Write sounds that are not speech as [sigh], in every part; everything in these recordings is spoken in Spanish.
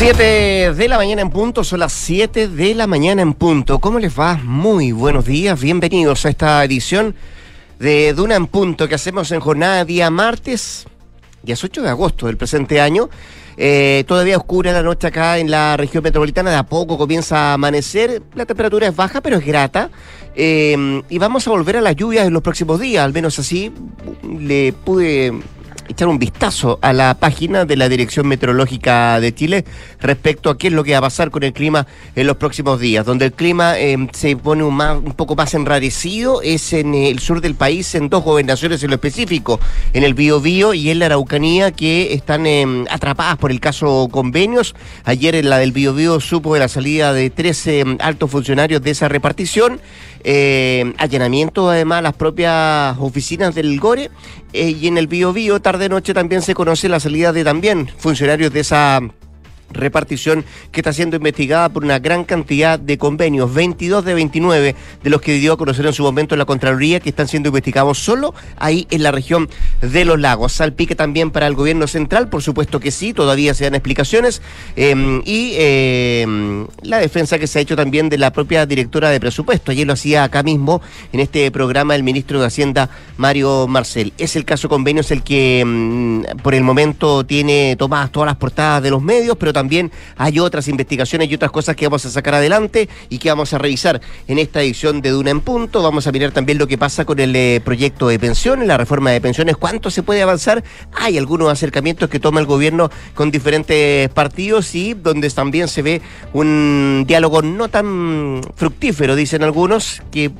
7 de la mañana en punto, son las 7 de la mañana en punto. ¿Cómo les va? Muy buenos días, bienvenidos a esta edición de Duna en punto que hacemos en jornada día martes, día 8 de agosto del presente año. Eh, todavía oscura la noche acá en la región metropolitana, de a poco comienza a amanecer, la temperatura es baja pero es grata. Eh, y vamos a volver a las lluvias en los próximos días, al menos así le pude echar un vistazo a la página de la Dirección Meteorológica de Chile respecto a qué es lo que va a pasar con el clima en los próximos días, donde el clima eh, se pone un, más, un, poco más enrarecido es en el sur del país, en dos gobernaciones en lo específico, en el Biobío y en la Araucanía, que están eh, atrapadas por el caso convenios. Ayer en la del Biobío supo de la salida de 13 mm, altos funcionarios de esa repartición eh, allanamiento además las propias oficinas del GORE eh, y en el Bio Bio tarde noche también se conoce la salida de también funcionarios de esa repartición que está siendo investigada por una gran cantidad de convenios, 22 de 29 de los que dio a conocer en su momento la Contraloría, que están siendo investigados solo ahí en la región de los lagos. Salpique también para el gobierno central, por supuesto que sí, todavía se dan explicaciones, eh, y eh, la defensa que se ha hecho también de la propia directora de presupuesto. Ayer lo hacía acá mismo en este programa el ministro de Hacienda, Mario Marcel. Es el caso convenios el que mm, por el momento tiene tomadas todas las portadas de los medios, pero también hay otras investigaciones y otras cosas que vamos a sacar adelante y que vamos a revisar en esta edición de Duna en Punto. Vamos a mirar también lo que pasa con el eh, proyecto de pensiones, la reforma de pensiones, cuánto se puede avanzar. Hay algunos acercamientos que toma el gobierno con diferentes partidos y donde también se ve un diálogo no tan fructífero, dicen algunos, que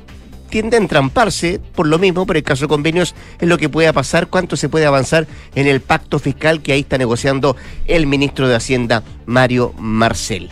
tiende a entramparse por lo mismo, por el caso de convenios, es lo que pueda pasar, cuánto se puede avanzar en el pacto fiscal que ahí está negociando el ministro de Hacienda, Mario Marcel.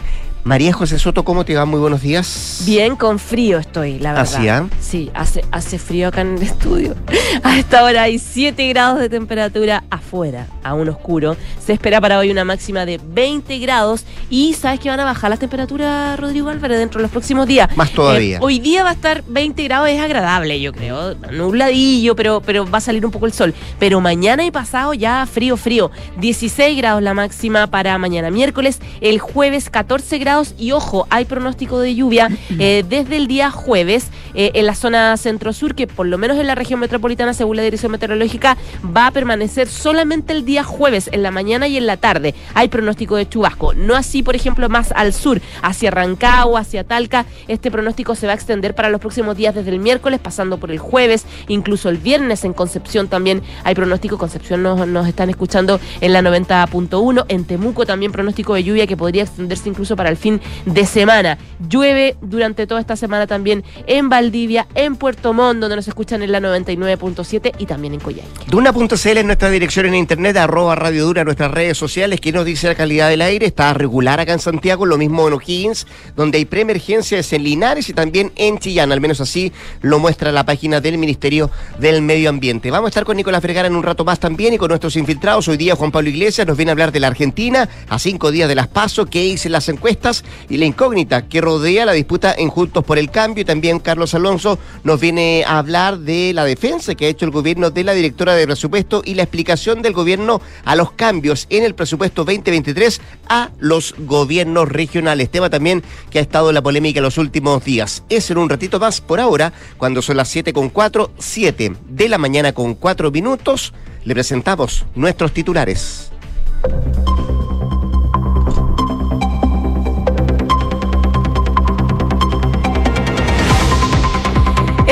María José Soto, ¿cómo te va? Muy buenos días. Bien, con frío estoy, la verdad. ¿Así, ah? Sí, hace, hace frío acá en el [laughs] estudio. A esta hora hay 7 grados de temperatura afuera, aún oscuro. Se espera para hoy una máxima de 20 grados. Y ¿sabes que van a bajar las temperaturas, Rodrigo Álvarez, dentro de los próximos días? Más todavía. Eh, hoy día va a estar 20 grados, es agradable, yo creo. Nubladillo, pero, pero va a salir un poco el sol. Pero mañana y pasado ya frío, frío. 16 grados la máxima para mañana miércoles. El jueves 14 grados y ojo, hay pronóstico de lluvia eh, desde el día jueves eh, en la zona centro-sur, que por lo menos en la región metropolitana, según la Dirección Meteorológica, va a permanecer solamente el día jueves, en la mañana y en la tarde. Hay pronóstico de chubasco. No así, por ejemplo, más al sur, hacia Rancagua, hacia Talca. Este pronóstico se va a extender para los próximos días desde el miércoles, pasando por el jueves, incluso el viernes en Concepción también hay pronóstico. Concepción nos, nos están escuchando en la 90.1. En Temuco también pronóstico de lluvia que podría extenderse incluso para el fin de semana. Llueve durante toda esta semana también en Valdivia, en Puerto Montt, donde nos escuchan en la 99.7 y también en Coyhaique. Duna.cl es nuestra dirección en internet, arroba Radio Dura, nuestras redes sociales. que nos dice la calidad del aire? Está regular acá en Santiago, lo mismo en O'Higgins, donde hay preemergencias en Linares y también en Chillán. Al menos así lo muestra la página del Ministerio del Medio Ambiente. Vamos a estar con Nicolás Vergara en un rato más también y con nuestros infiltrados. Hoy día Juan Pablo Iglesias nos viene a hablar de la Argentina a cinco días de las PASO, qué dicen las encuestas y la incógnita que rodea la disputa en Juntos por el Cambio. Y también Carlos Alonso nos viene a hablar de la defensa que ha hecho el gobierno de la directora de presupuesto y la explicación del gobierno a los cambios en el presupuesto 2023 a los gobiernos regionales. Tema también que ha estado en la polémica los últimos días. Es en un ratito más por ahora, cuando son las 7 con 4, 7 de la mañana con 4 minutos, le presentamos nuestros titulares.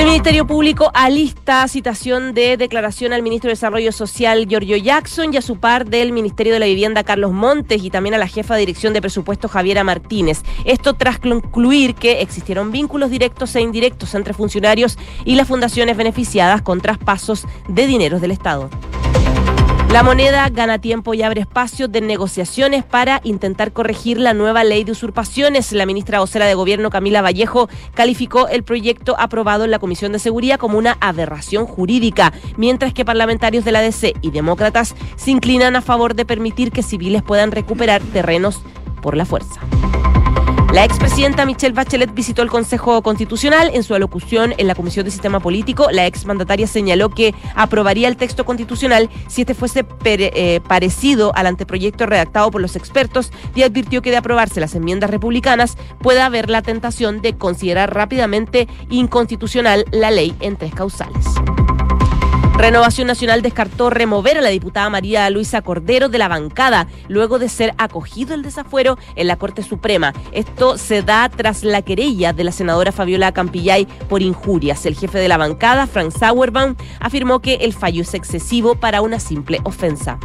Ministerio Público alista citación de declaración al ministro de Desarrollo Social Giorgio Jackson y a su par del Ministerio de la Vivienda Carlos Montes y también a la jefa de Dirección de Presupuesto Javiera Martínez. Esto tras concluir que existieron vínculos directos e indirectos entre funcionarios y las fundaciones beneficiadas con traspasos de dineros del Estado. La moneda gana tiempo y abre espacio de negociaciones para intentar corregir la nueva ley de usurpaciones. La ministra vocera de Gobierno, Camila Vallejo, calificó el proyecto aprobado en la Comisión de Seguridad como una aberración jurídica, mientras que parlamentarios de la DC y demócratas se inclinan a favor de permitir que civiles puedan recuperar terrenos por la fuerza. La expresidenta Michelle Bachelet visitó el Consejo Constitucional. En su alocución en la Comisión de Sistema Político, la exmandataria señaló que aprobaría el texto constitucional si este fuese eh, parecido al anteproyecto redactado por los expertos y advirtió que de aprobarse las enmiendas republicanas puede haber la tentación de considerar rápidamente inconstitucional la ley en tres causales. Renovación Nacional descartó remover a la diputada María Luisa Cordero de la bancada luego de ser acogido el desafuero en la Corte Suprema. Esto se da tras la querella de la senadora Fabiola Campillay por injurias. El jefe de la bancada, Frank Sauerbaum, afirmó que el fallo es excesivo para una simple ofensa.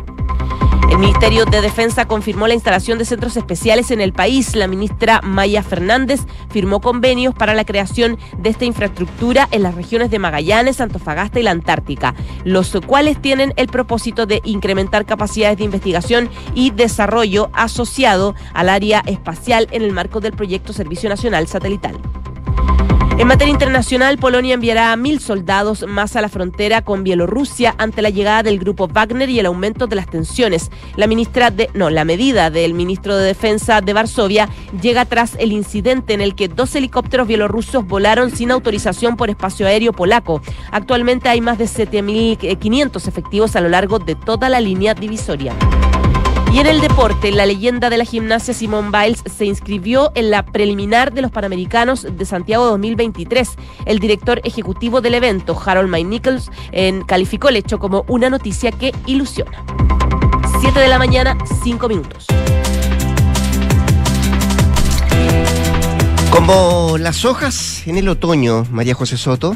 Ministerio de Defensa confirmó la instalación de centros especiales en el país. La ministra Maya Fernández firmó convenios para la creación de esta infraestructura en las regiones de Magallanes, Antofagasta y la Antártica, los cuales tienen el propósito de incrementar capacidades de investigación y desarrollo asociado al área espacial en el marco del proyecto Servicio Nacional Satelital. En materia internacional, Polonia enviará mil soldados más a la frontera con Bielorrusia ante la llegada del grupo Wagner y el aumento de las tensiones. La medida del ministro de Defensa de Varsovia llega tras el incidente en el que dos helicópteros bielorrusos volaron sin autorización por espacio aéreo polaco. Actualmente hay más de 7.500 efectivos a lo largo de toda la línea divisoria. Y en el deporte, la leyenda de la gimnasia Simone Biles se inscribió en la preliminar de los Panamericanos de Santiago 2023. El director ejecutivo del evento, Harold May Nichols, calificó el hecho como una noticia que ilusiona. 7 de la mañana, 5 minutos. Como las hojas en el otoño, María José Soto,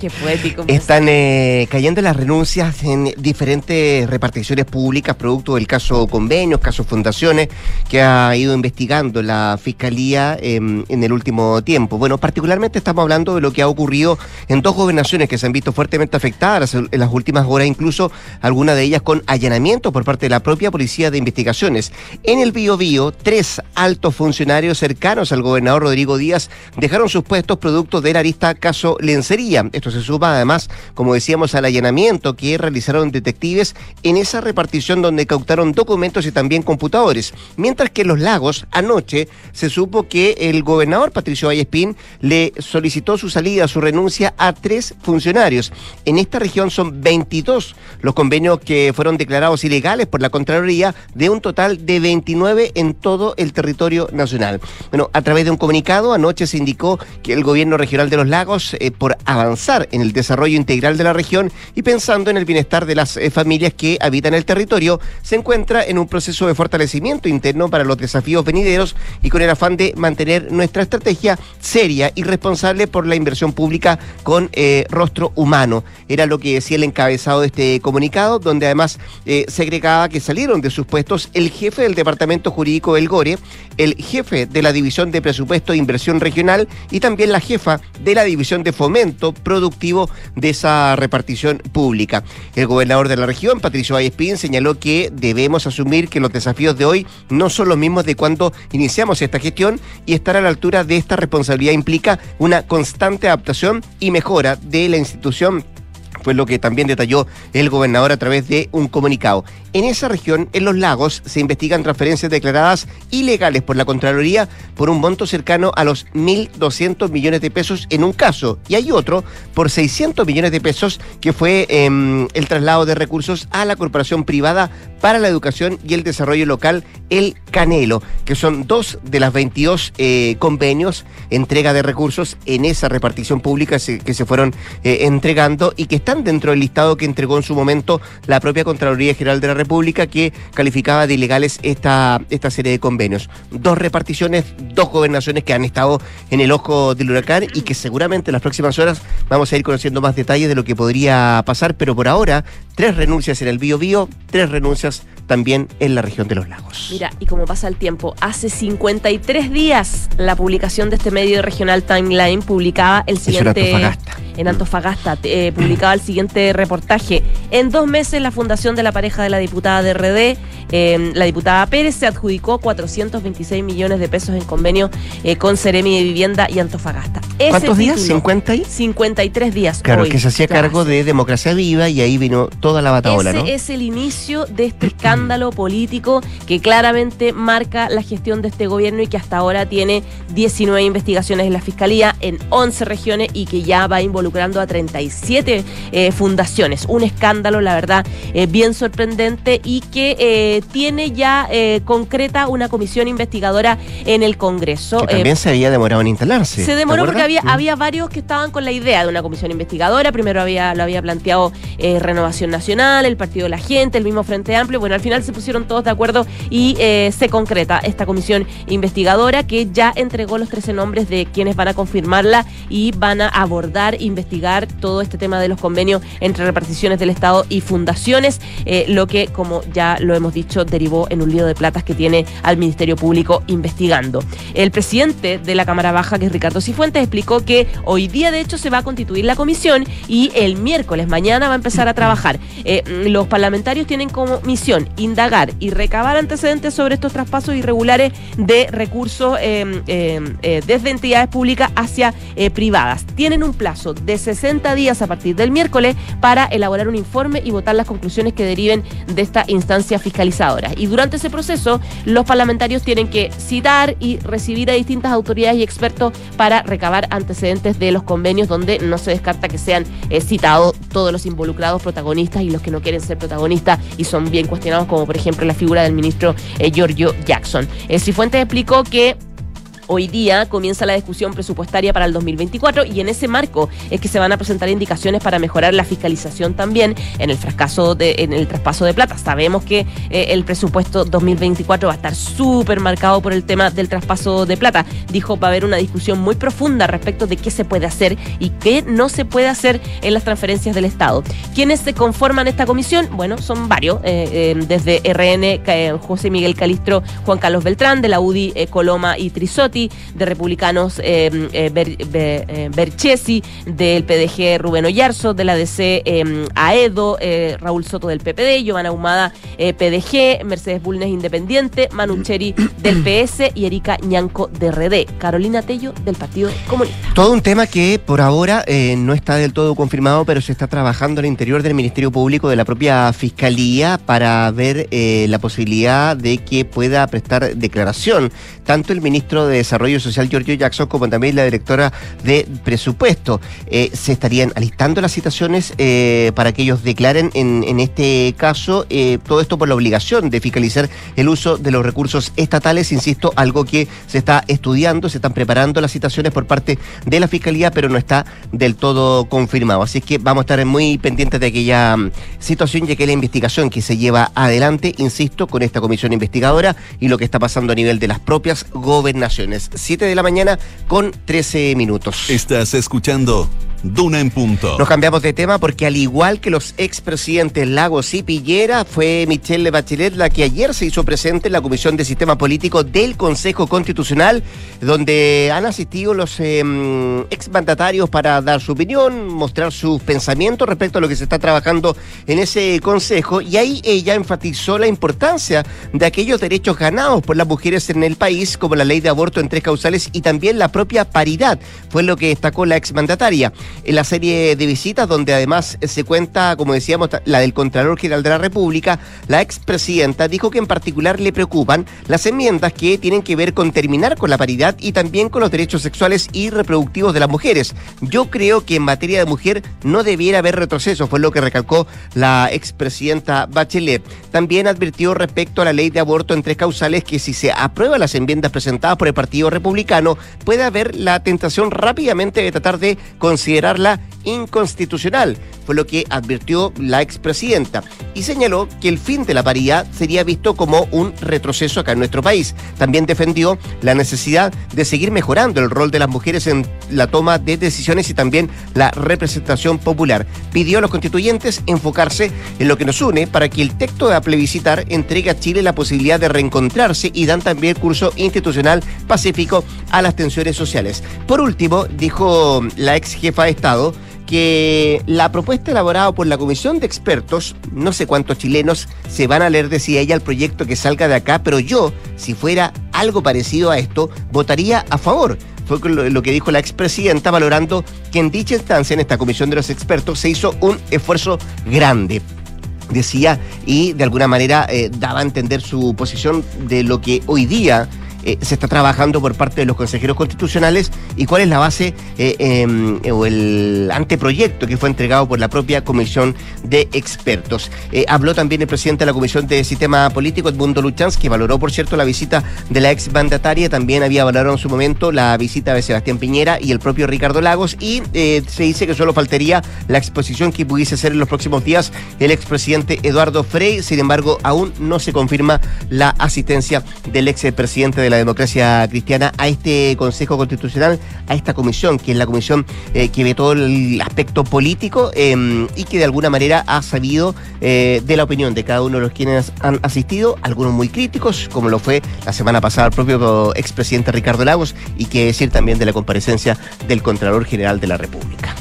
qué poético. [laughs] están eh, cayendo las renuncias en diferentes reparticiones públicas, producto del caso convenios, caso fundaciones, que ha ido investigando la Fiscalía em, en el último tiempo. Bueno, particularmente estamos hablando de lo que ha ocurrido en dos gobernaciones que se han visto fuertemente afectadas en las últimas horas, incluso algunas de ellas con allanamiento por parte de la propia Policía de Investigaciones. En el Bío Bío, tres altos funcionarios cercanos al gobernador Rodrigo Díaz dejaron sus puestos producto del arista caso Lencería. Esto se suma además, como decíamos, al allanamiento que realizaron detectives en esa repartición donde cautaron documentos y también computadores. Mientras que en Los Lagos, anoche, se supo que el gobernador Patricio Vallespín le solicitó su salida, su renuncia a tres funcionarios. En esta región son 22 los convenios que fueron declarados ilegales por la Contraloría de un total de 29 en todo el territorio nacional. Bueno, a través de un comunicado anoche se indicó que el gobierno regional de los lagos, eh, por avanzar en el desarrollo integral de la región y pensando en el bienestar de las eh, familias que habitan el territorio, se encuentra en un proceso de fortalecimiento interno para los desafíos venideros y con el afán de mantener nuestra estrategia seria y responsable por la inversión pública con eh, rostro humano. Era lo que decía el encabezado de este comunicado, donde además se agregaba que salieron de sus puestos el jefe del Departamento Jurídico del GORE, el jefe de la División de Presupuesto de Inversión Regional y también la jefa de la División de Fomento Productivo de esa repartición pública. El gobernador de la región, Patricio Vallespín, señaló que debemos asumir que los desafíos de hoy no son los mismos de cuando iniciamos esta gestión y estar a la altura de esta responsabilidad implica una constante adaptación y mejora de la institución fue lo que también detalló el gobernador a través de un comunicado. En esa región, en los lagos, se investigan transferencias declaradas ilegales por la Contraloría por un monto cercano a los 1.200 millones de pesos en un caso y hay otro por 600 millones de pesos que fue em, el traslado de recursos a la Corporación Privada para la Educación y el Desarrollo Local, el Canelo, que son dos de las 22 eh, convenios, entrega de recursos en esa repartición pública que se fueron eh, entregando y que están dentro del listado que entregó en su momento la propia Contraloría General de la República que calificaba de ilegales esta, esta serie de convenios. Dos reparticiones, dos gobernaciones que han estado en el ojo del huracán y que seguramente en las próximas horas vamos a ir conociendo más detalles de lo que podría pasar, pero por ahora, tres renuncias en el Bío Bío, tres renuncias también en la región de los lagos. Mira, y como pasa el tiempo, hace 53 días la publicación de este medio regional Timeline publicaba el siguiente... En Antofagasta. Eh, publicaba el siguiente reportaje. En dos meses la fundación de la pareja de la diputada de RD, em, la diputada Pérez, se adjudicó 426 millones de pesos en convenio eh, con Ceremi de Vivienda y Antofagasta. ¿Cuántos días? ¿50 y? 53 días. Claro, que se hacía cargo de Democracia Viva y ahí vino toda la bataola, Ese ¿no? es el inicio de este escándalo [clears throat] político que claramente marca la gestión de este gobierno y que hasta ahora tiene 19 investigaciones en la Fiscalía en 11 regiones y que ya va involucrando a 37 eh, fundaciones. Un escándalo, la verdad, eh, bien sorprendente y que eh, tiene ya eh, concreta una comisión investigadora en el Congreso. Que Eh, también se había demorado en instalarse. se ¿te demoró porque había, Mm. había varios que estaban con la idea de una comisión investigadora. Primero había, lo había planteado Renovación Nacional, el Partido de la Gente, el mismo Frente Amplio. Bueno, al final se pusieron todos de acuerdo y se concreta esta comisión investigadora que ya entregó los 13 nombres de quienes van a confirmarla y van a abordar, investigar todo este tema de los convenios entre reparticiones del Estado y fundaciones, eh, lo que, como ya lo hemos dicho, derivó en un lío de platas que tiene al Ministerio Público investigando. El presidente de la Cámara Baja, que es Ricardo Cifuentes, explicó que hoy día, de hecho, se va a constituir la comisión y el miércoles, mañana, va a empezar a trabajar. Eh, los parlamentarios tienen como misión indagar y recabar antecedentes sobre estos traspasos irregulares de recursos eh, eh, desde entidades públicas hacia privadas. Tienen un plazo de 60 días a partir del miércoles para elaborar un informe y votar las conclusiones que deriven de esta instancia fiscalizadora. Y durante ese proceso, los parlamentarios tienen que citar y recibir a distintas autoridades y expertos para recabar antecedentes de los convenios donde no se descarta que sean eh, citados todos los involucrados protagonistas y los que no quieren ser protagonistas y son bien cuestionados, como por ejemplo la figura del ministro eh, Giorgio Jackson. Eh, Cifuentes explicó que Hoy día comienza la discusión presupuestaria para el 2024 y en ese marco es que se van a presentar indicaciones para mejorar la fiscalización también en el fracaso de, en el traspaso de plata. Sabemos que eh, el presupuesto 2024 va a estar súper marcado por el tema del traspaso de plata. Dijo va a haber una discusión muy profunda respecto de qué se puede hacer y qué no se puede hacer en las transferencias del Estado. ¿Quiénes se conforman esta comisión? Bueno, son varios, eh, eh, desde RN, José Miguel Calistro, Juan Carlos Beltrán, de la UDI, Coloma y Trisotti, de Republicanos eh, eh, eh, Berchesi, del PDG Rubén Oyarzo, de la DC Aedo, Raúl Soto del PPD, Giovanna Humada PDG, Mercedes Bulnes Independiente, Manu Cheri del PS y Erika Ñanco de RD, Carolina Tello del Partido Comunista. Todo un tema que por ahora no está del todo confirmado, pero se está trabajando al interior del Ministerio Público de la propia Fiscalía para ver la posibilidad de que pueda prestar declaración tanto el ministro de Desarrollo Social Giorgio Jackson como también la directora de Presupuesto. Eh, se estarían alistando las citaciones eh, para que ellos declaren en, este caso eh, todo esto por la obligación de fiscalizar el uso de los recursos estatales, insisto, algo que se está estudiando, se están preparando las citaciones por parte de la Fiscalía, pero no está del todo confirmado. Así que vamos a estar muy pendientes de aquella mm, situación, ya que la investigación que se lleva adelante, insisto, con esta comisión investigadora y lo que está pasando a nivel de las propias gobernaciones. 7 de la mañana con 13 minutos. Estás escuchando Duna en punto. Nos cambiamos de tema porque al igual que los expresidentes Lagos y Pillera, fue Michelle Bachelet la que ayer se hizo presente en la Comisión de Sistema Político del Consejo Constitucional, donde han asistido los eh, exmandatarios para dar su opinión, mostrar sus pensamientos respecto a lo que se está trabajando en ese consejo, y ahí ella enfatizó la importancia de aquellos derechos ganados por las mujeres en el país, como la ley de aborto en tres causales y también la propia paridad, fue lo que destacó la exmandataria en la serie de visitas, donde además se cuenta, como decíamos, la del Contralor General de la República, la expresidenta dijo que en particular le preocupan las enmiendas que tienen que ver con terminar con la paridad y también con los derechos sexuales y reproductivos de las mujeres. Yo creo que en materia de mujer no debiera haber retroceso, fue lo que recalcó la expresidenta Bachelet. También advirtió respecto a la ley de aborto en tres causales que si se aprueban las enmiendas presentadas por el Partido Republicano, puede haber la tentación rápidamente de tratar de considerarla inconstitucional, fue lo que advirtió la expresidenta, y señaló que el fin de la paridad sería visto como un retroceso acá en nuestro país. También defendió la necesidad de seguir mejorando el rol de las mujeres en la toma de decisiones y también la representación popular. Pidió a los constituyentes enfocarse en lo que nos une para que el texto de plebiscitar entregue a Chile la posibilidad de reencontrarse y dan también curso institucional pacífico a las tensiones sociales. Por último, dijo la ex jefa Estado, que la propuesta elaborada por la comisión de expertos, no sé cuántos chilenos se van a leer, decía ella, el proyecto que salga de acá, pero yo, si fuera algo parecido a esto, votaría a favor. Fue lo, lo que dijo la expresidenta, valorando que en dicha instancia, en esta comisión de los expertos, se hizo un esfuerzo grande. decía y de alguna manera eh, daba a entender su posición de lo que hoy día eh, se está trabajando por parte de los consejeros constitucionales y cuál es la base eh, em, o el anteproyecto que fue entregado por la propia Comisión de Expertos. Eh, habló también el presidente de la Comisión de Sistema Político, Edmundo Luchanz, que valoró, por cierto, la visita de la ex mandataria, también había valorado en su momento la visita de Sebastián Piñera y el propio Ricardo Lagos, y se dice que solo faltaría la exposición que pudiese hacer en los próximos días el expresidente Eduardo Frey, sin embargo, aún no se confirma la asistencia del expresidente de la democracia cristiana a este Consejo Constitucional, a esta comisión, que es la comisión eh, que ve todo el aspecto político em, y que de alguna manera ha sabido eh, de la opinión de cada uno de los quienes han asistido, algunos muy críticos, como lo fue la semana pasada el propio expresidente Ricardo Lagos, y que decir también de la comparecencia del Contralor General de la República.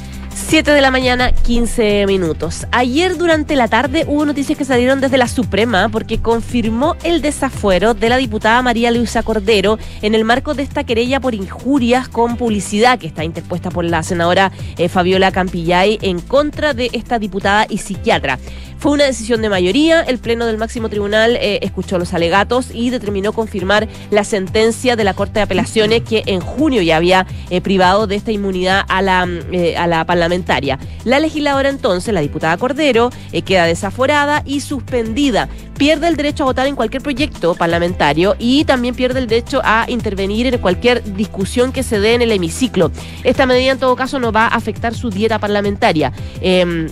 7 de la mañana, 15 minutos. Ayer durante la tarde hubo noticias que salieron desde la Suprema porque confirmó el desafuero de la diputada María Luisa Cordero en el marco de esta querella por injurias con publicidad que está interpuesta por la senadora eh, Fabiola Campillay en contra de esta diputada y psiquiatra. Fue una decisión de mayoría. El Pleno del Máximo Tribunal eh, escuchó los alegatos y determinó confirmar la sentencia de la Corte de Apelaciones que en junio ya había eh, privado de esta inmunidad a la, eh, a la parlamentaria. La legisladora entonces, la diputada Cordero, queda desaforada y suspendida. Pierde el derecho a votar en cualquier proyecto parlamentario y también pierde el derecho a intervenir en cualquier discusión que se dé en el hemiciclo. Esta medida en todo caso no va a afectar su dieta parlamentaria. Em,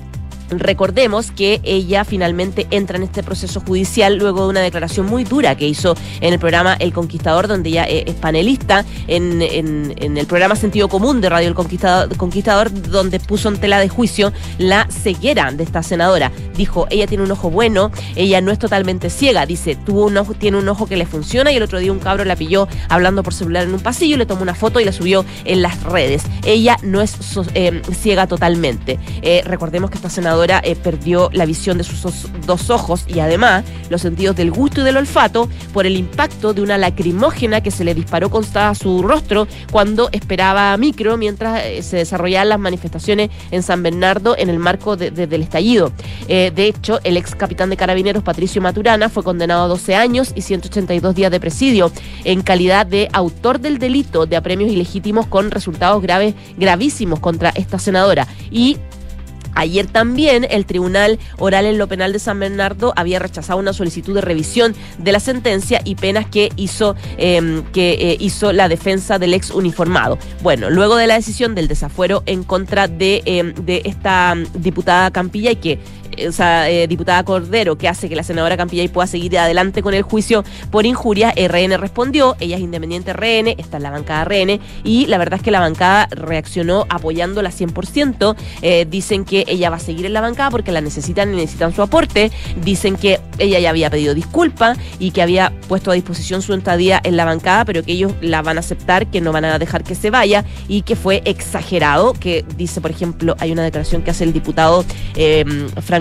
Recordemos que ella finalmente entra en este proceso judicial luego de una declaración muy dura que hizo en el programa El Conquistador, donde ella es panelista en, el programa Sentido Común de Radio El Conquistador, Conquistador, donde puso en tela de juicio la ceguera de esta senadora. Dijo, ella tiene un ojo bueno, ella no es totalmente ciega, dice, tuvo un ojo, tiene un ojo que le funciona y el otro día un cabro la pilló hablando por celular en un pasillo, le tomó una foto y la subió en las redes. Ella no es eh, ciega totalmente. Eh, recordemos que esta senadora eh, perdió la visión de sus dos ojos y además los sentidos del gusto y del olfato por el impacto de una lacrimógena que se le disparó contra su rostro cuando esperaba micro mientras eh, se desarrollaban las manifestaciones en San Bernardo en el marco del estallido. Eh, de hecho, el ex capitán de carabineros Patricio Maturana fue condenado a 12 años y 182 días de presidio en calidad de autor del delito de apremios ilegítimos con resultados graves, gravísimos contra esta senadora. Y Ayer también el Tribunal Oral en lo Penal de San Bernardo había rechazado una solicitud de revisión de la sentencia y penas que hizo, em, que, eh, hizo la defensa del ex uniformado. Bueno, luego de la decisión del desafuero en contra de, em, de esta diputada Campilla y que esa eh, diputada Cordero, que hace que la senadora Campillay pueda seguir adelante con el juicio por injuria, RN respondió, ella es independiente RN, está en la bancada RN, y la verdad es que la bancada reaccionó apoyándola 100%, eh, dicen que ella va a seguir en la bancada porque la necesitan y necesitan su aporte, dicen que ella ya había pedido disculpas y que había puesto a disposición su estadía en la bancada, pero que ellos la van a aceptar, que no van a dejar que se vaya y que fue exagerado, que dice, por ejemplo, hay una declaración que hace el diputado eh,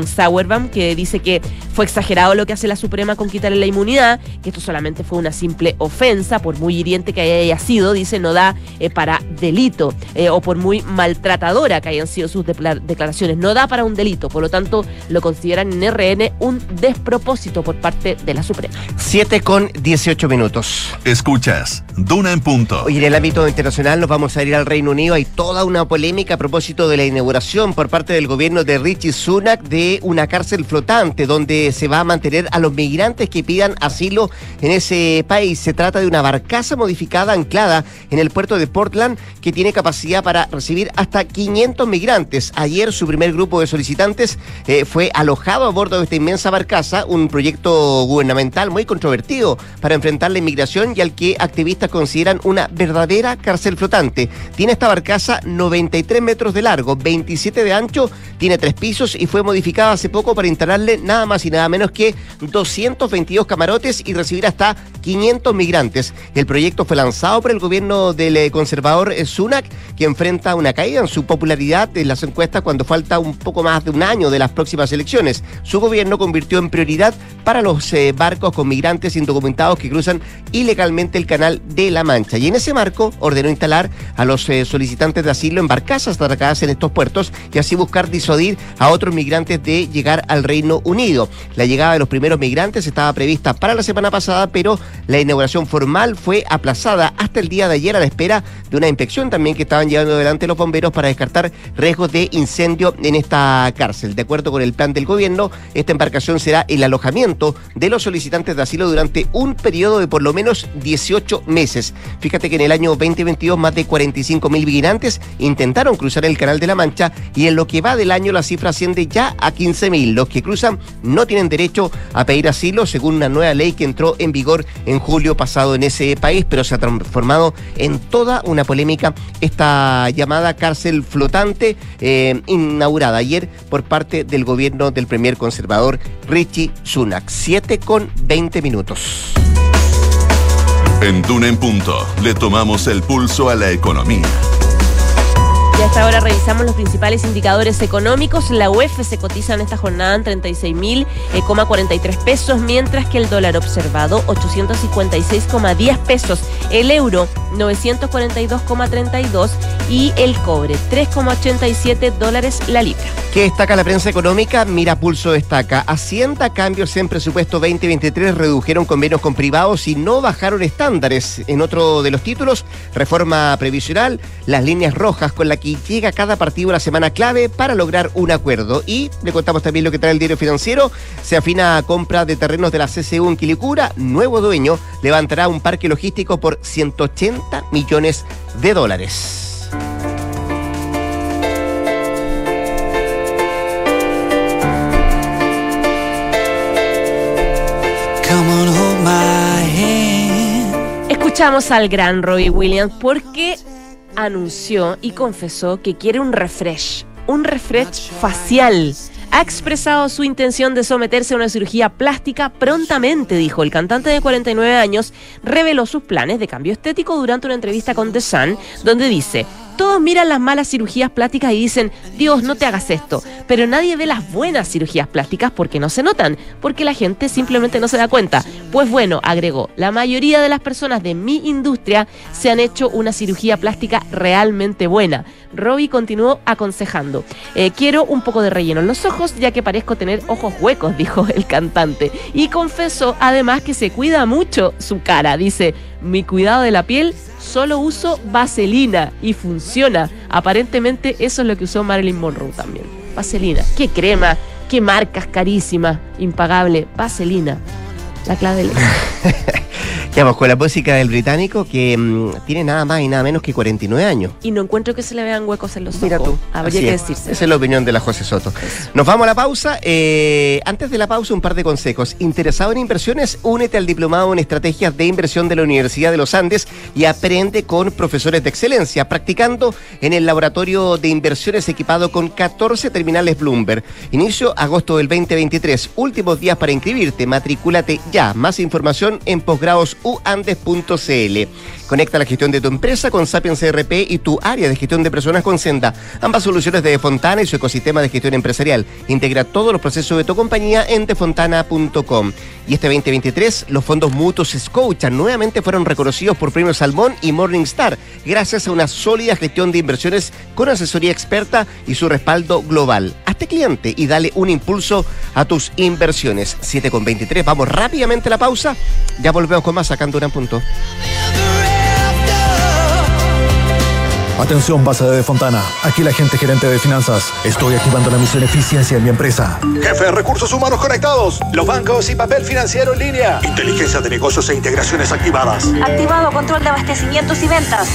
Sauerbaum, que dice que fue exagerado lo que hace la Suprema con quitarle la inmunidad, que esto solamente fue una simple ofensa, por muy hiriente que haya sido, dice, no da eh, para delito, eh, o por muy maltratadora que hayan sido sus declaraciones, no da para un delito, por lo tanto lo consideran en RN un despropósito por parte de la Suprema. 7 con 18 minutos. Escuchas, Duna en punto. Hoy en el ámbito internacional nos vamos a ir al Reino Unido, hay toda una polémica a propósito de la inauguración por parte del gobierno de Richie Sunak de una cárcel flotante donde se va a mantener a los migrantes que pidan asilo en ese país. Se trata de una barcaza modificada anclada en el puerto de Portland que tiene capacidad para recibir hasta 500 migrantes. Ayer su primer grupo de solicitantes eh, fue alojado a bordo de esta inmensa barcaza, un proyecto gubernamental muy controvertido para enfrentar la inmigración y al que activistas consideran una verdadera cárcel flotante. Tiene esta barcaza 93 metros de largo, 27 de ancho, tiene tres pisos y fue modificada hace poco para instalarle nada más y nada menos que 222 camarotes y recibir hasta 500 migrantes. El proyecto fue lanzado por el gobierno del eh, conservador eh, Sunak, que enfrenta una caída en su popularidad en las encuestas cuando falta un poco más de un año de las próximas elecciones. Su gobierno convirtió en prioridad para los eh, barcos con migrantes indocumentados que cruzan ilegalmente el canal de la Mancha. Y en ese marco ordenó instalar a los solicitantes de asilo en barcazas atracadas en estos puertos y así buscar disuadir a otros migrantes de llegar al Reino Unido. La llegada de los primeros migrantes estaba prevista para la semana pasada, pero la inauguración formal fue aplazada hasta el día de ayer a la espera de una inspección también que estaban llevando adelante los bomberos para descartar riesgos de incendio en esta cárcel. De acuerdo con el plan del gobierno, esta embarcación será el alojamiento de los solicitantes de asilo durante un periodo de por lo menos 18 meses. Fíjate que en el año 2022 más de 45 mil migrantes intentaron cruzar el Canal de la Mancha y en lo que va del año la cifra asciende ya a 15 mil. Los que cruzan no tienen derecho a pedir asilo según una nueva ley que entró en vigor en julio pasado en ese país, pero se ha transformado en toda una polémica esta llamada cárcel flotante eh, inaugurada ayer por parte del gobierno del premier conservador Richie Sunak. 7 con 20 minutos. En Duna en Punto le tomamos el pulso a la economía. Y hasta ahora revisamos los principales indicadores económicos. La UEF se cotiza en esta jornada en 36.043 eh, pesos, mientras que el dólar observado 856,10 pesos, el euro 942,32 y el cobre 3,87 dólares la libra. ¿Qué destaca la prensa económica? Mira Pulso destaca. Hacienda cambios en presupuesto 2023 redujeron convenios con privados y no bajaron estándares. En otro de los títulos, reforma previsional, las líneas rojas con la que llega cada partido la semana clave para lograr un acuerdo. Y le contamos también lo que trae el diario financiero. Se afina a compra de terrenos de la CCU en Quilicura. Nuevo dueño levantará un parque logístico por 180 millones de dólares. Escuchamos al gran Robbie Williams porque anunció y confesó que quiere un refresh, un refresh facial. Ha expresado su intención de someterse a una cirugía plástica prontamente, dijo el cantante de 49 años, reveló sus planes de cambio estético durante una entrevista con The Sun, donde dice, todos miran las malas cirugías plásticas y dicen, Dios, no te hagas esto. Pero nadie ve las buenas cirugías plásticas porque no se notan, porque la gente simplemente no se da cuenta. Pues bueno, agregó, la mayoría de las personas de mi industria se han hecho una cirugía plástica realmente buena. Robbie continuó aconsejando, eh, quiero un poco de relleno en los ojos ya que parezco tener ojos huecos, [laughs] dijo el cantante. Y confesó además que se cuida mucho su cara. Dice, mi cuidado de la piel solo uso vaselina y funciona. Aparentemente eso es lo que usó Marilyn Monroe también. Vaselina. Qué crema, qué marcas carísimas, impagable. Vaselina. La clave del [laughs] Vamos con la música del británico que mm, tiene nada más y nada menos que 49 años. Y no encuentro que se le vean huecos en los ojos. Mira tú. Habría que decirse. Esa es la opinión de la José Soto. Nos vamos a la pausa. Eh, antes de la pausa, un par de consejos. Interesado en inversiones, únete al diplomado en estrategias de inversión de la Universidad de los Andes y aprende con profesores de excelencia, practicando en el laboratorio de inversiones equipado con 14 terminales Bloomberg. Inicio agosto del 2023. Últimos días para inscribirte. Matricúlate ya. Más información en posgrados uandes.cl. Conecta la gestión de tu empresa con Sapiens CRP y tu área de gestión de personas con Senda. Ambas soluciones de Defontana y su ecosistema de gestión empresarial. Integra todos los procesos de tu compañía en defontana.com. Y este 2023, los fondos mutuos Scotia nuevamente fueron reconocidos por Premio Salmón y Morningstar, gracias a una sólida gestión de inversiones con asesoría experta y su respaldo global. Hazte cliente y dale un impulso a tus inversiones. 7 con 23, vamos rápidamente a la pausa. Ya volvemos con más sacando un punto. Atención, base de Fontana. Aquí la gente gerente de finanzas. Estoy activando la misión eficiencia en mi empresa. Jefe, recursos humanos conectados. Los bancos y papel financiero en línea. Inteligencia de negocios e integraciones activadas. Activado control de abastecimientos y ventas.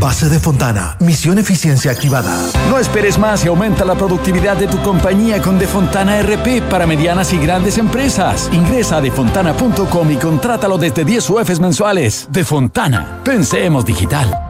Base de Fontana. Misión eficiencia activada. No esperes más y aumenta la productividad de tu compañía con Defontana RP para medianas y grandes empresas. Ingresa a defontana.com y contrátalo desde 10 UFs mensuales. Defontana. Pensemos digital.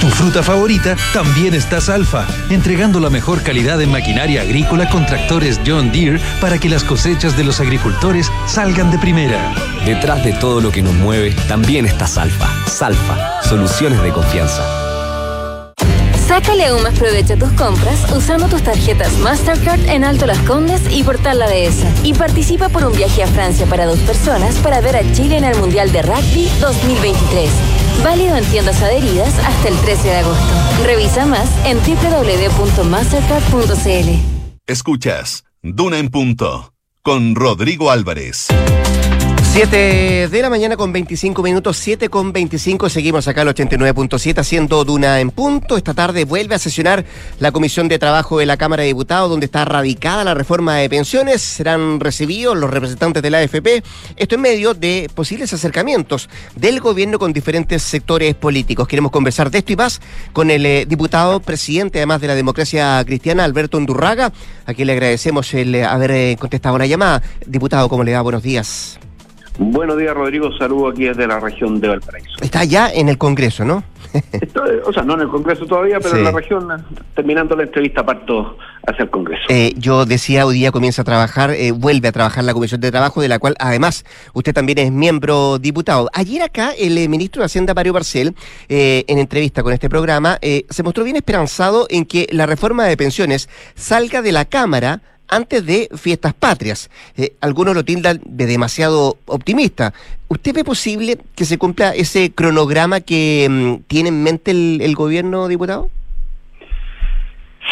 tu fruta favorita también está Salfa, entregando la mejor calidad de maquinaria agrícola con tractores John Deere para que las cosechas de los agricultores salgan de primera. Detrás de todo lo que nos mueve también está Salfa. Salfa, soluciones de confianza. Sácale aún más provecho a tus compras usando tus tarjetas Mastercard en Alto Las Condes y Portal La Dehesa. Y participa por un viaje a Francia para dos personas para ver a Chile en el Mundial de Rugby 2023. Válido en tiendas adheridas hasta el 13 de agosto. Revisa más en www.mastercard.cl. Escuchas Duna en Punto con Rodrigo Álvarez. 7 de la mañana con 25 minutos, 7 con 25. Seguimos acá al 89.7 haciendo Duna en punto. Esta tarde vuelve a sesionar la Comisión de Trabajo de la Cámara de Diputados, donde está radicada la reforma de pensiones. Serán recibidos los representantes de la AFP. Esto en medio de posibles acercamientos del gobierno con diferentes sectores políticos. Queremos conversar de esto y más con el eh, diputado presidente, además de la democracia cristiana, Alberto Undurraga, a quien le agradecemos el eh, haber eh, contestado la llamada. Diputado, ¿cómo le va? Buenos días. Buenos días, Rodrigo. Saludo aquí desde la región de Valparaíso. Está ya en el Congreso, ¿no? [laughs] Estoy, o sea, no en el Congreso todavía, pero Sí. en la región, terminando la entrevista, parto hacia el Congreso. Eh, yo decía, hoy día comienza a trabajar, eh, vuelve a trabajar la Comisión de Trabajo, de la cual además usted también es miembro diputado. Ayer acá el eh, ministro de Hacienda, Mario Barcel, en entrevista con este programa, eh, se mostró bien esperanzado en que la reforma de pensiones salga de la Cámara antes de fiestas patrias. Eh, algunos lo tildan de demasiado optimista. ¿Usted ve posible que se cumpla ese cronograma que mm, tiene en mente el, el gobierno, diputado?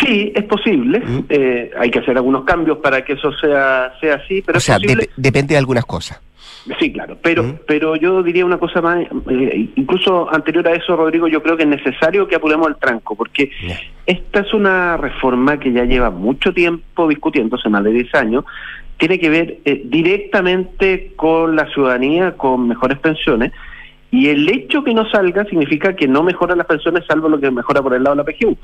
Sí, es posible. Eh, hay que hacer algunos cambios para que eso sea, sea así, pero o sea, dep- depende de algunas cosas. Sí, claro, pero pero yo diría una cosa más, eh, incluso anterior a eso, Rodrigo, yo creo que es necesario que apuremos el tranco, porque esta es una reforma que ya lleva mucho tiempo discutiéndose, más de 10 años, tiene que ver eh, directamente con la ciudadanía, con mejores pensiones, y el hecho que no salga significa que no mejora las pensiones, salvo lo que mejora por el lado de la PGU.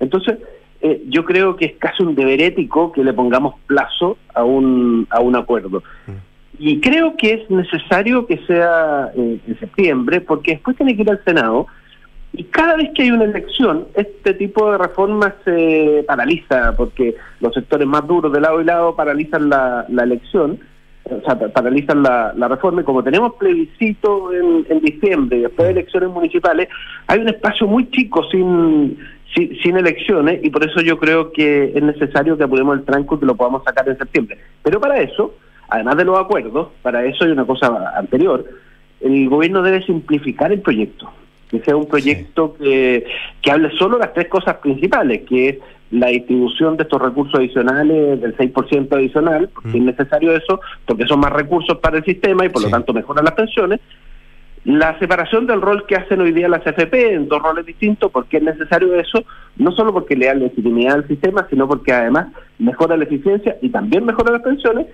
Entonces, eh, yo creo que es casi un deber ético que le pongamos plazo a un, a un acuerdo. Y creo que es necesario que sea eh, en septiembre, porque después tiene que ir al Senado. Y cada vez que hay una elección, este tipo de reformas se paraliza, porque los sectores más duros de lado y lado paralizan la, elección, o sea, pa- paralizan la, reforma. Y como tenemos plebiscito en, en diciembre y después de elecciones municipales, hay un espacio muy chico sin, sin, sin elecciones, y por eso yo creo que es necesario que apuremos el tranco y que lo podamos sacar en septiembre. Pero para eso, además de los acuerdos, para eso hay una cosa anterior, el gobierno debe simplificar el proyecto, que sea un proyecto que, que hable solo las tres cosas principales, que es la distribución de estos recursos adicionales del 6% adicional, porque es necesario eso, porque son más recursos para el sistema y por lo tanto mejoran las pensiones, la separación del rol que hacen hoy día las AFP en dos roles distintos, porque es necesario eso, no solo porque le da legitimidad al sistema, sino porque además mejora la eficiencia y también mejora las pensiones.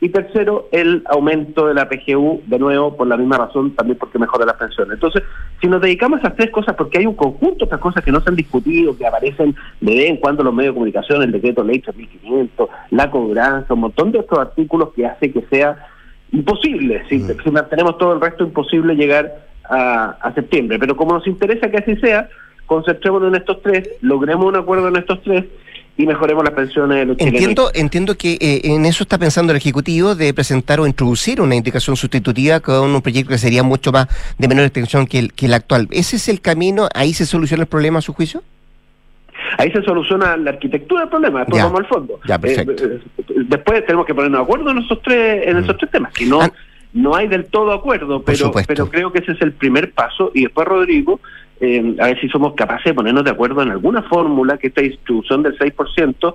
Y tercero, el aumento de la PGU, de nuevo, por la misma razón, también porque mejora las pensiones. Entonces, si nos dedicamos a esas tres cosas, porque hay un conjunto de otras cosas que no se han discutido, que aparecen de vez en cuando en los medios de comunicación, el decreto ley 3500, la cobranza, un montón de otros artículos que hace que sea imposible, si, si mantenemos todo el resto, imposible llegar a, a septiembre. Pero como nos interesa que así sea, concentrémonos en estos tres, logremos un acuerdo en estos tres y mejoremos las pensiones de los chilenos. Entiendo, entiendo que eh, en eso está pensando el Ejecutivo de presentar o introducir una indicación sustitutiva con un proyecto que sería mucho más de menor extensión que el, que el actual. ¿Ese es el camino? ¿Ahí se soluciona el problema a su juicio? Ahí se soluciona la arquitectura del problema, después Ya. vamos al fondo. Ya, perfecto. Eh, eh, después tenemos que ponernos de acuerdo en esos tres, en esos tres temas, que no, no hay del todo acuerdo, pero, pero creo que ese es el primer paso y después Rodrigo, eh, a ver si somos capaces de ponernos de acuerdo en alguna fórmula que esta distribución del 6%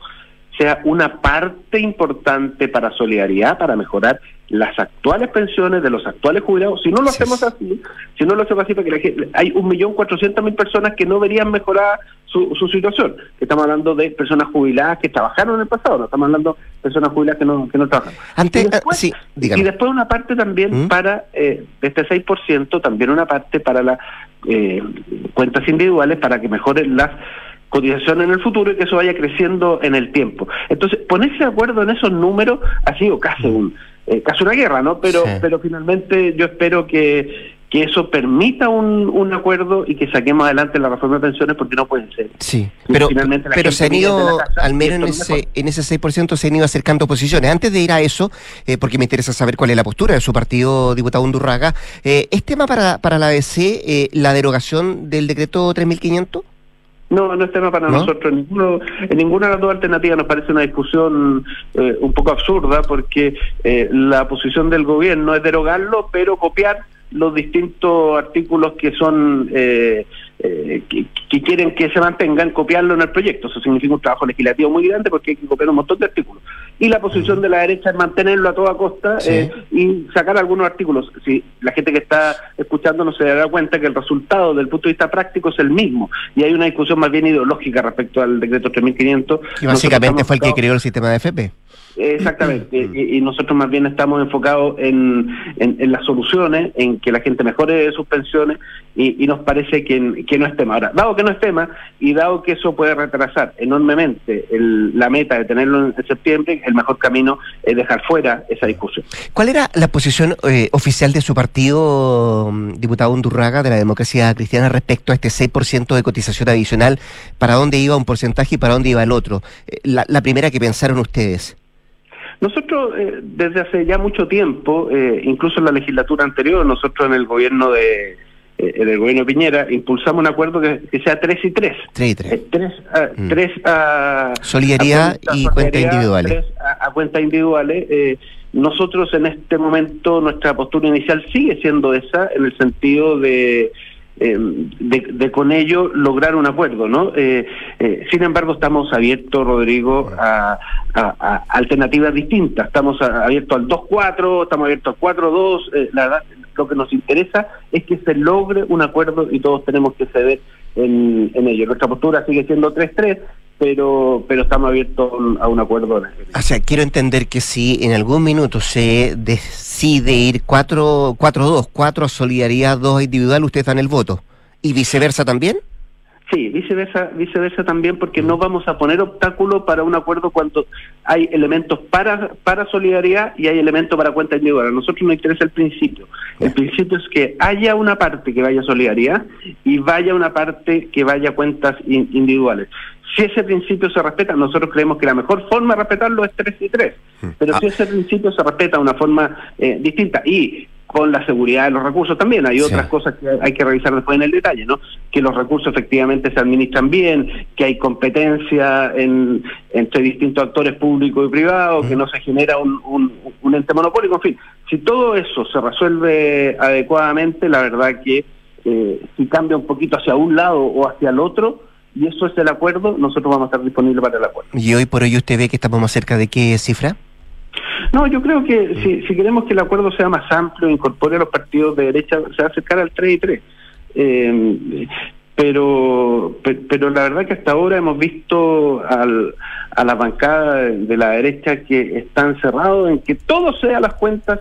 sea una parte importante para solidaridad, para mejorar las actuales pensiones de los actuales jubilados. Si no lo hacemos así, si no lo hacemos así, porque la gente, hay un millón cuatrocientas mil personas que no verían mejorar su, su situación. Estamos hablando de personas jubiladas que trabajaron en el pasado, no estamos hablando de personas jubiladas que no, que no trabajan. Antes, y, después, sí, y después una parte también ¿Mm? para, eh, de este 6%, también una parte para las eh, cuentas individuales para que mejoren las cotizaciones en el futuro y que eso vaya creciendo en el tiempo. Entonces, ponerse de acuerdo en esos números ha sido casi un eh, casi una guerra, ¿no? Pero Sí. pero finalmente yo espero que que eso permita un, un acuerdo y que saquemos adelante la reforma de pensiones porque no puede ser. Sí, pero, finalmente la pero se han ido, al menos en ese, en ese 6% se han ido acercando posiciones. Antes de ir a eso, eh, porque me interesa saber cuál es la postura de su partido, diputado Undurraga, eh, ¿es tema para, para la ABC eh, la derogación del decreto 3500? No, no es tema para ¿No? nosotros. En, ninguno, en ninguna de las dos alternativas nos parece una discusión eh, un poco absurda porque eh, la posición del gobierno es derogarlo, pero copiar los distintos artículos que son eh, eh, que, que quieren que se mantengan, copiarlo en el proyecto. Eso significa un trabajo legislativo muy grande porque hay que copiar un montón de artículos. Y la posición de la derecha es mantenerlo a toda costa Sí. eh, y sacar algunos artículos. Si la gente que está escuchando no se dará cuenta que el resultado del punto de vista práctico es el mismo y hay una discusión más bien ideológica respecto al decreto 3500. Que básicamente fue el que creó el sistema de FP. Exactamente, y, y nosotros más bien estamos enfocados en, en, en las soluciones, en que la gente mejore sus pensiones y, y nos parece que, que no es tema. Ahora, dado que no es tema y dado que eso puede retrasar enormemente el- la meta de tenerlo en, septiembre, el mejor camino es dejar fuera esa discusión. ¿Cuál era la posición eh, oficial de su partido, mm, diputado Undurraga, de la democracia cristiana, respecto a este 6% de cotización adicional? ¿Para dónde iba un porcentaje y para dónde iba el otro? Eh, la, la primera que pensaron ustedes. Nosotros, eh, desde hace ya mucho tiempo, eh, incluso en la legislatura anterior, nosotros en el gobierno de eh, en el gobierno de Piñera impulsamos un acuerdo que, que sea 3 y 3. 3 y 3. Eh, tres, a, Mm. tres a Solidaridad a y cuentas individuales. tres a, a cuentas individuales. Eh, nosotros en este momento nuestra postura inicial sigue siendo esa en el sentido de eh, de, de con ello lograr un acuerdo, ¿no? Eh, eh, sin embargo, estamos abiertos, Rodrigo, a, a- a alternativas distintas. Estamos a- abiertos al 2-4, estamos abiertos al 4-2. eh, la verdad, lo que nos interesa es que se logre un acuerdo y todos tenemos que ceder en, en ello. Nuestra postura sigue siendo 3-3, pero pero estamos abiertos a un- acuerdo. O sea, quiero entender que si en algún minuto se decide ir 4 4-2, 4 a solidaridad, 2 individual, ustedes dan el voto. ¿Y viceversa también? Sí, viceversa, viceversa también, porque no vamos a poner obstáculo para un acuerdo cuando hay elementos para para solidaridad y hay elementos para cuenta individual. A nosotros nos interesa el principio. El principio es que haya una parte que vaya a solidaridad y vaya una parte que vaya a cuentas in- individuales. Si ese principio se respeta, nosotros creemos que la mejor forma de respetarlo es 3 y 3. Pero si ese principio se respeta de una forma eh, distinta y con la seguridad de los recursos también. Hay Sí. otras cosas que hay que revisar después en el detalle, ¿no? Que los recursos efectivamente se administran bien, que hay competencia en, entre distintos actores públicos y privados, que no se genera un, un, un ente monopólico, en fin. Si todo eso se resuelve adecuadamente, la verdad que eh, si cambia un poquito hacia un lado o hacia el otro, y eso es el acuerdo, nosotros vamos a estar disponibles para el acuerdo. Y hoy por hoy usted ve que estamos más cerca de qué cifra? No, yo creo que si, si queremos que el acuerdo sea más amplio, incorpore a los partidos de derecha, se va a acercar al 3 y 3. Eh, pero, pe- pero la verdad que hasta ahora hemos visto al, a la bancada de la derecha que están cerrados en que todo sea las cuentas,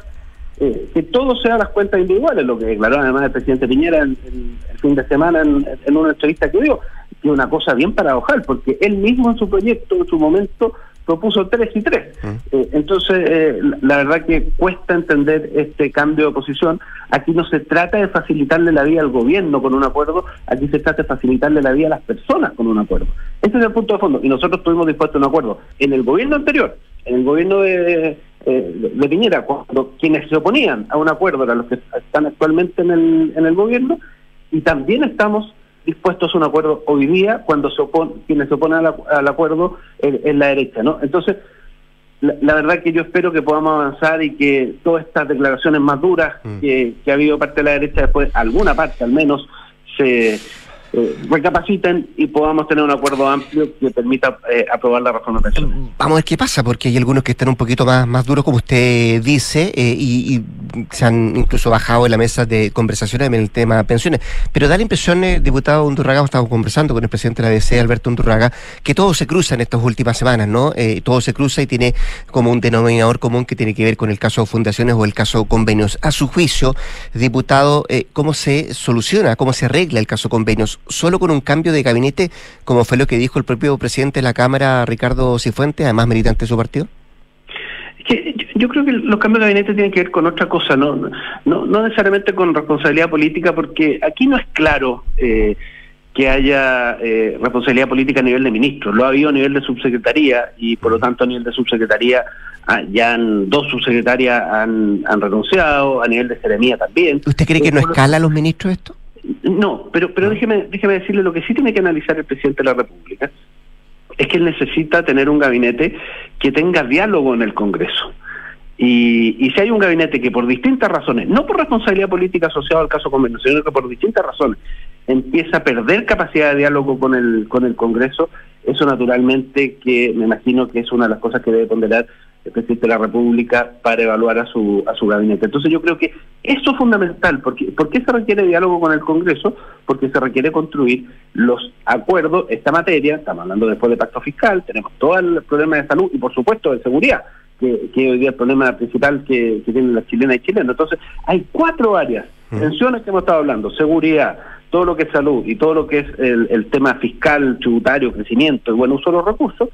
eh, que todo sea las cuentas individuales, lo que declaró además el presidente Piñera en- en- el fin de semana en, en una entrevista que dio, que es una cosa bien paradojal, porque él mismo en su proyecto, en su momento, propuso tres y tres. Eh, entonces, eh, la, verdad que cuesta entender este cambio de posición. Aquí no se trata de facilitarle la vida al gobierno con un acuerdo, aquí se trata de facilitarle la vida a las personas con un acuerdo. Ese es el punto de fondo. Y nosotros estuvimos dispuestos a un acuerdo en el gobierno anterior, en el gobierno de, eh, de Piñera, cuando quienes se oponían a un acuerdo eran los que están actualmente en el, en el gobierno, y también estamos dispuestos a un acuerdo hoy día cuando se opon- quienes se oponen al, acu- al acuerdo en la derecha, ¿no? Entonces, la, la verdad que yo espero que podamos avanzar y que todas estas declaraciones más duras que, que ha habido parte de la derecha después, alguna parte al menos, se, eh, recapaciten y podamos tener un acuerdo amplio que permita eh, aprobar la reforma pensional. Vamos a ver qué pasa, porque hay algunos que están un poquito más, más duros, como usted dice, eh, y, se han incluso bajado en la mesa de conversaciones en el tema pensiones. Pero da la impresión, eh, diputado Undurraga, estamos conversando con el presidente de la DC, Alberto Undurraga, que todo se cruza en estas últimas semanas, ¿no? Todo se cruza y tiene como un denominador común que tiene que ver con el caso fundaciones o el caso convenios. A su juicio, diputado, ¿cómo se soluciona, cómo se arregla el caso convenios? ¿Solo con un cambio de gabinete, como fue lo que dijo el propio presidente de la Cámara, Ricardo Cifuentes, además militante de su partido? Yo, creo que los cambios de gabinete tienen que ver con otra cosa, no, no, no necesariamente con responsabilidad política, porque aquí no es claro eh, que haya eh, responsabilidad política a nivel de ministros. Lo ha habido a nivel de subsecretaría y por lo tanto a nivel de subsecretaría ah, ya han, dos subsecretarias han, han renunciado, a nivel de seremía también. ¿Usted cree que no Eh, lo- escala a los ministros esto? No, pero, pero déjeme, déjeme decirle lo que sí tiene que analizar el presidente de la República es que él necesita tener un gabinete que tenga diálogo en el Congreso. Y, y si hay un gabinete que por distintas razones, no por responsabilidad política asociada al caso convenio, sino que por distintas razones empieza a perder capacidad de diálogo con el, con el Congreso, eso naturalmente que me imagino que es una de las cosas que debe ponderar el presidente de la República para evaluar a su, a su gabinete. Entonces yo creo que eso es fundamental. Porque, ¿Por qué se requiere diálogo con el Congreso? Porque se requiere construir los acuerdos, esta materia, estamos hablando después de pacto fiscal, tenemos todo el problema de salud y por supuesto de seguridad, que, que hoy día es el problema principal que, que tienen las chilenas y chilenos. Entonces hay cuatro áreas, pensiones que hemos estado hablando, seguridad, todo lo que es salud y todo lo que es el, el tema fiscal, tributario, crecimiento y buen uso de los recursos,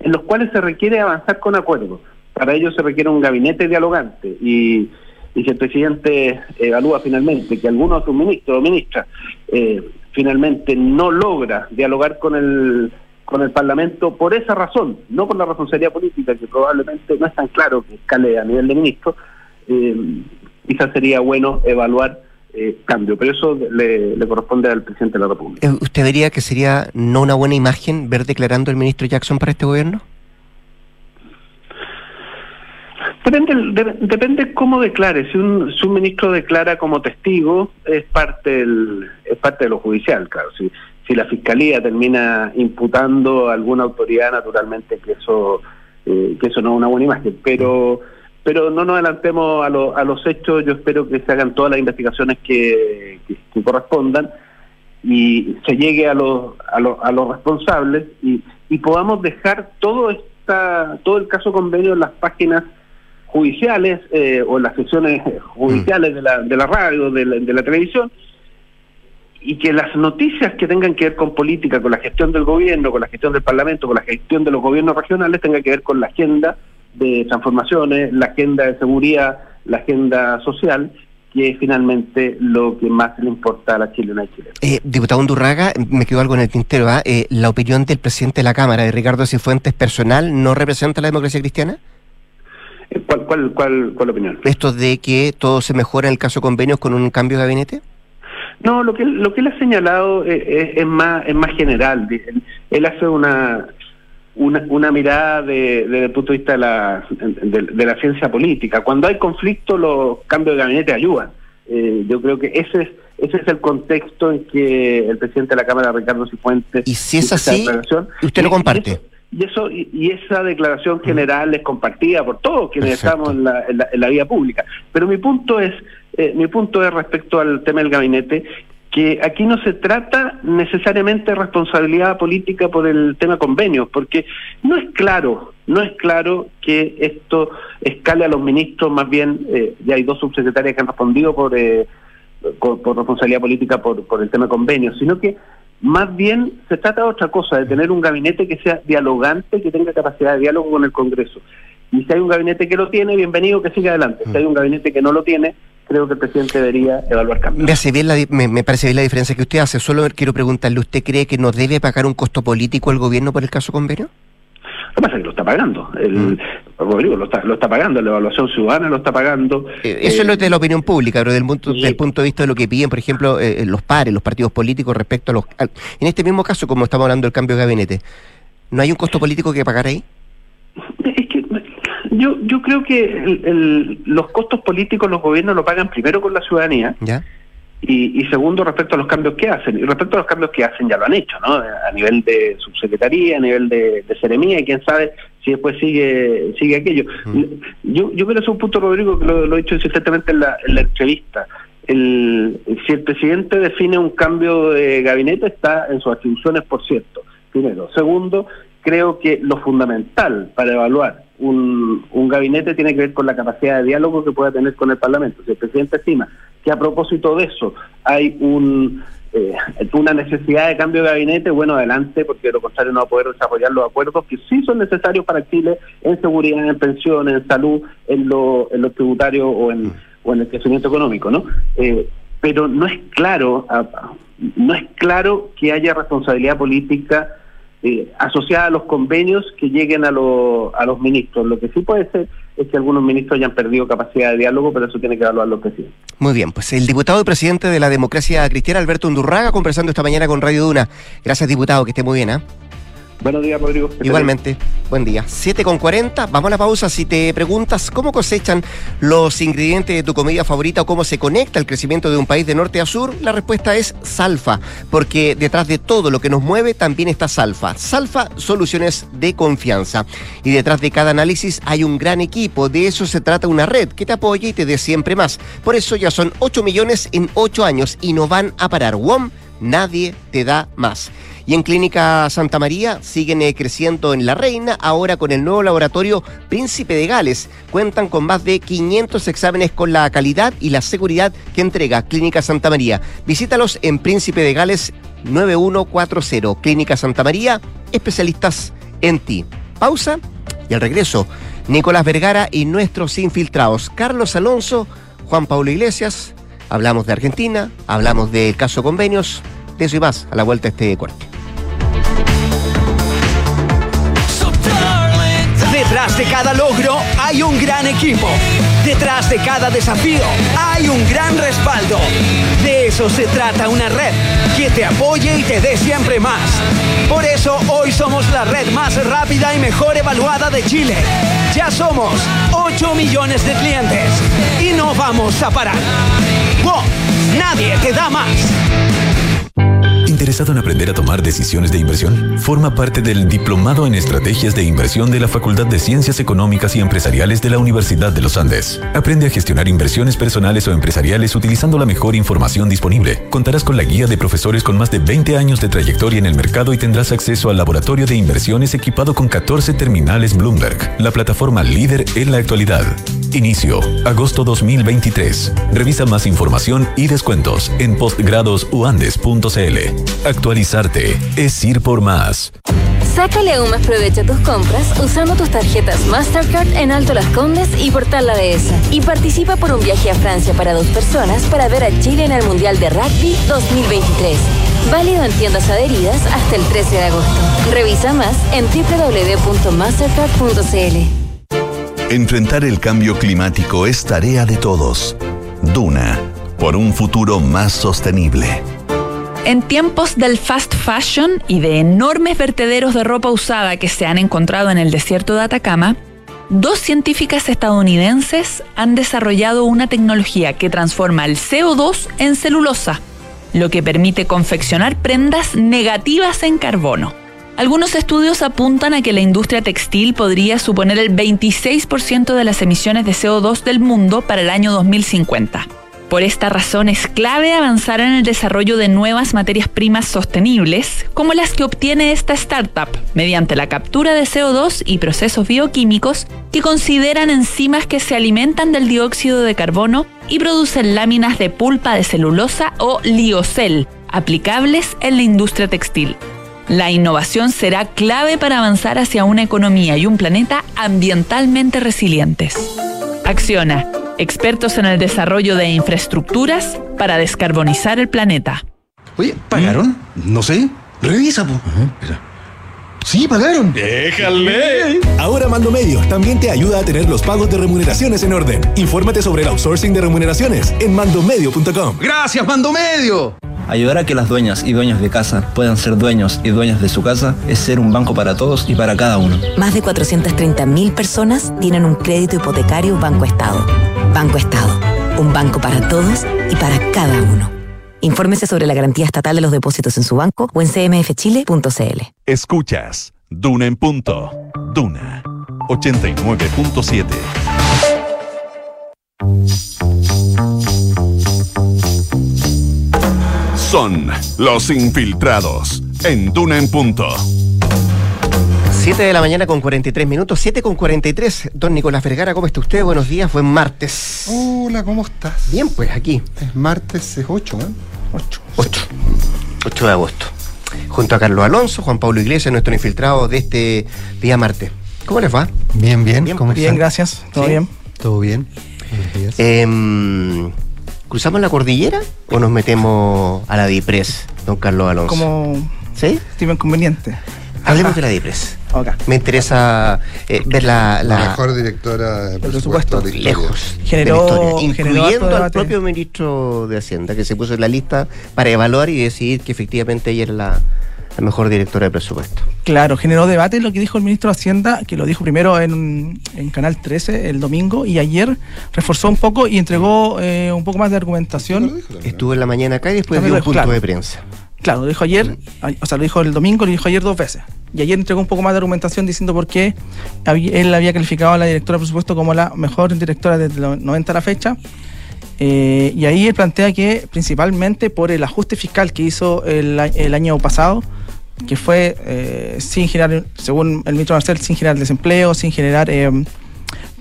en los cuales se requiere avanzar con acuerdos. Para ello se requiere un gabinete dialogante y, y si el presidente evalúa finalmente que alguno de sus ministros o ministras eh, finalmente no logra dialogar con el con el Parlamento por esa razón, no por la responsabilidad política, que probablemente no es tan claro que escale a nivel de ministro, eh, quizás sería bueno evaluar eh, cambio, pero eso le, le corresponde al presidente de la República. Eh, ¿Usted diría que sería no una buena imagen ver declarando el ministro Jackson para este gobierno? Depende, de- depende cómo declare. Si un, si un ministro declara como testigo, es parte del, es parte de lo judicial, claro. Si, si la fiscalía termina imputando a alguna autoridad, naturalmente que eso, eh, que eso no es una buena imagen. Pero, pero no nos adelantemos a, lo- a los hechos. Yo espero que se hagan todas las investigaciones que, que- correspondan y se llegue a los a los, a los responsables y, y podamos dejar todo esta todo el caso convenio en las páginas judiciales eh, o en las secciones judiciales de, la, de la radio, de la, de la televisión, y que las noticias que tengan que ver con política, con la gestión del gobierno, con la gestión del Parlamento, con la gestión de los gobiernos regionales, tengan que ver con la agenda de transformaciones, la agenda de seguridad, la agenda social, que es finalmente lo que más le importa a la chilena y chilena. Eh, diputado Undurraga, me quedó algo en el tintero. ¿ah? Eh, ¿La opinión del presidente de la Cámara, de Ricardo Cifuentes, personal, no representa la democracia cristiana? ¿Cuál, cuál, cuál, cuál opinión? ¿Esto de que todo se mejora en el caso convenios con un cambio de gabinete? No, lo que él, lo que él ha señalado es, es- es más es más general. Él, él hace una una, una mirada de- desde el punto de vista de la, de, de la ciencia política. Cuando hay conflicto, los cambios de gabinete ayudan. Eh, yo creo que ese es ese es el contexto en que el presidente de la Cámara, Ricardo Cifuentes, Y si es así, usted lo comparte. Y eso y, y esa declaración general es compartida por todos quienes Perfecto. estamos en la, en, la, en la vida pública. Pero mi punto es eh, mi punto es respecto al tema del gabinete que aquí no se trata necesariamente de responsabilidad política por el tema convenios, porque no es claro, no es claro que esto escale a los ministros, más bien eh, ya hay dos subsecretarias que han respondido por, eh, por, por responsabilidad política por, por el tema convenios, sino que más bien se trata de otra cosa, de tener un gabinete que sea dialogante, que tenga capacidad de diálogo con el Congreso. Y si hay un gabinete que lo tiene, bienvenido que siga adelante. Si hay un gabinete que no lo tiene, creo que el presidente debería evaluar cambios. Me, hace bien la me parece bien la diferencia que usted hace. Solo quiero preguntarle, ¿usted cree que no debe pagar un costo político el gobierno por el caso convenio? Lo que pasa es que lo está pagando. El, Rodrigo lo está, lo está pagando, la evaluación ciudadana lo está pagando. Eh, Eso es lo de la opinión pública, pero del punto, del punto de vista de lo que piden, por ejemplo, eh, los pares, los partidos políticos respecto a los... al- en este mismo caso, como estamos hablando del cambio de gabinete, ¿no hay un costo político que pagar ahí? Es que yo, yo creo que el- el- los costos políticos los gobiernos lo pagan primero con la ciudadanía ¿Ya? Y, y, segundo, respecto a los cambios que hacen. Y respecto a los cambios que hacen, ya lo han hecho, ¿no? A nivel de subsecretaría, a nivel de, de seremía, y quién sabe si después sigue sigue aquello. Yo, yo creo que es un punto, Rodrigo, que lo, lo he dicho insistentemente en la, en la entrevista. El, si el presidente define un cambio de gabinete, está en sus atribuciones, por cierto. Primero. Segundo, creo que lo fundamental para evaluar un, un gabinete tiene que ver con la capacidad de diálogo que pueda tener con el Parlamento. Si el presidente estima que a propósito de eso hay un eh, una necesidad de cambio de gabinete, bueno, adelante, porque de lo contrario no va a poder desarrollar los acuerdos que sí son necesarios para Chile en seguridad, en pensiones, en salud, en lo, en lo tributario o en, o en el crecimiento económico, ¿no? Eh, pero no es claro, no es claro que haya responsabilidad política eh, asociada a los convenios que lleguen a, lo, a los ministros. Lo que sí puede ser es que algunos ministros hayan perdido capacidad de diálogo, pero eso tiene que evaluar los presidentes. Muy bien, pues el diputado y presidente de la democracia cristiana, Alberto Undurraga, conversando esta mañana con Radio Duna. Gracias, diputado, que esté muy bien, ¿ah? Buenos días, Rodrigo. Igualmente, buen día. 7 con 40, vamos a la pausa. Si te preguntas cómo cosechan los ingredientes de tu comida favorita o cómo se conecta el crecimiento de un país de norte a sur, la respuesta es Salfa, porque detrás de todo lo que nos mueve también está Salfa. Salfa, soluciones de confianza. Y detrás de cada análisis hay un gran equipo, de eso se trata una red que te apoye y te dé siempre más. Por eso ya son 8 millones en 8 años y no van a parar. WOM, nadie te da más. Y en Clínica Santa María siguen eh, creciendo en La Reina, ahora con el nuevo laboratorio Príncipe de Gales. Cuentan con más de 500 exámenes con la calidad y la seguridad que entrega Clínica Santa María. Visítalos en Príncipe de Gales 9140. Clínica Santa María, especialistas en ti. Pausa y al regreso, Nicolás Vergara y nuestros infiltrados, Carlos Alonso, Juan Pablo Iglesias. Hablamos de Argentina, hablamos del caso convenios, de eso y más a la vuelta a este corte. De cada logro hay un gran equipo. Detrás de cada desafío hay un gran respaldo. De eso se trata una red que te apoye y te dé siempre más. Por eso hoy somos la red más rápida y mejor evaluada de Chile. Ya somos 8 millones de clientes y no vamos a parar. ¡Wow! Nadie te da más. ¿Interesado en aprender a tomar decisiones de inversión? Forma parte del Diplomado en Estrategias de Inversión de la Facultad de Ciencias Económicas y Empresariales de la Universidad de los Andes. Aprende a gestionar inversiones personales o empresariales utilizando la mejor información disponible. Contarás con la guía de profesores con más de 20 años de trayectoria en el mercado y tendrás acceso al laboratorio de inversiones equipado con 14 terminales Bloomberg, la plataforma líder en la actualidad. Inicio, agosto 2023. Revisa más información y descuentos en postgradosuandes.cl. Actualizarte es ir por más. Sácale aún más provecho a tus compras usando tus tarjetas Mastercard en Alto Las Condes y Portal La Dehesa. Y participa por un viaje a Francia para dos personas para ver a Chile en el Mundial de Rugby 2023. Válido en tiendas adheridas hasta el 13 de agosto. Revisa más en www.mastercard.cl. Enfrentar el cambio climático es tarea de todos. Duna, por un futuro más sostenible. En tiempos del fast fashion y de enormes vertederos de ropa usada que se han encontrado en el desierto de Atacama, dos científicas estadounidenses han desarrollado una tecnología que transforma el CO2 en celulosa, lo que permite confeccionar prendas negativas en carbono. Algunos estudios apuntan a que la industria textil podría suponer el 26% de las emisiones de CO2 del mundo para el año 2050. Por esta razón es clave avanzar en el desarrollo de nuevas materias primas sostenibles, como las que obtiene esta startup, mediante la captura de CO2 y procesos bioquímicos que consideran enzimas que se alimentan del dióxido de carbono y producen láminas de pulpa de celulosa o liocel, aplicables en la industria textil. La innovación será clave para avanzar hacia una economía y un planeta ambientalmente resilientes. Acciona expertos en el desarrollo de infraestructuras para descarbonizar el planeta. Oye, ¿pagaron? No sé. Revisa, po. Sí, pagaron. Déjale. Ahora Mando Medio también te ayuda a tener los pagos de remuneraciones en orden. Infórmate sobre el outsourcing de remuneraciones en mandomedio.com. Gracias, Mando Medio. Ayudar a que las dueñas y dueños de casa puedan ser dueños y dueñas de su casa es ser un banco para todos y para cada uno. Más de 430.000 personas tienen un crédito hipotecario Banco Estado. Banco Estado, un banco para todos y para cada uno. Infórmese sobre la garantía estatal de los depósitos en su banco o en cmfchile.cl. Escuchas Duna en punto. Duna 89.7. Son los infiltrados en Duna en punto. 7 de la mañana con 43 minutos, 7 con 43. Don Nicolás Vergara, ¿cómo está usted? Buenos días, buen martes. Hola, ¿cómo estás? Bien, pues aquí. Es martes, es 8, ¿eh? 8. 8. 8 de agosto. Junto a Carlos Alonso, Juan Pablo Iglesias, nuestro infiltrado de este día martes. ¿Cómo les va? Bien, bien. Bien, ¿Cómo bien, están? gracias. ¿Todo Sí, bien? Todo bien. Buenos días. Em, ¿Cruzamos la cordillera o nos metemos a la DIPRES, don Carlos Alonso? Como ¿Sí? estimo inconveniente. Hablemos [laughs] de la DIPRES. Me interesa eh, ver la, la, la- mejor directora de presupuesto. de lejos Generó- de la historia, generó incluyendo al propio ministro de Hacienda que se puso en la lista para evaluar y decidir que efectivamente ella era la, la mejor directora de presupuesto. Claro, generó debate lo que dijo el ministro de Hacienda, que lo dijo primero en, en Canal 13 el domingo y ayer reforzó un poco y entregó eh, un poco más de argumentación. Estuvo en la mañana acá y después dio un punto claro. de prensa. Claro, lo dijo ayer, ay- o sea, lo dijo el domingo, lo dijo ayer dos veces. Y ayer entregó un poco más de argumentación diciendo por qué él había calificado a la directora de presupuesto como la mejor directora desde los 90 a la fecha. Eh, y ahí él plantea que principalmente por el ajuste fiscal que hizo el, el año pasado, que fue eh, sin generar, según el ministro Marcel, sin generar desempleo, sin generar eh,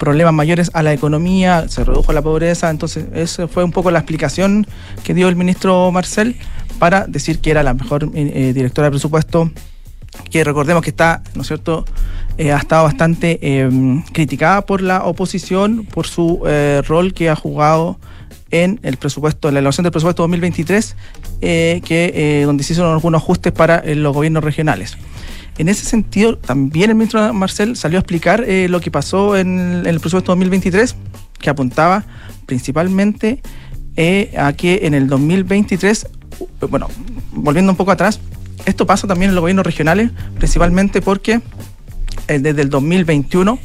problemas mayores a la economía, se redujo la pobreza, entonces esa fue un poco la explicación que dio el ministro Marcel para decir que era la mejor eh, directora de presupuesto, que recordemos que está, ¿no es cierto?, eh, ha estado bastante eh, criticada por la oposición por su eh, rol que ha jugado en el presupuesto, en la elaboración del presupuesto 2023, eh, que, eh, donde se hicieron algunos ajustes para eh, los gobiernos regionales. En ese sentido, también el ministro Marcel salió a explicar eh, lo que pasó en, en el presupuesto 2023, que apuntaba principalmente eh, a que en el 2023, uh, bueno, volviendo un poco atrás, esto pasa también en los gobiernos regionales, principalmente porque eh, desde el 2021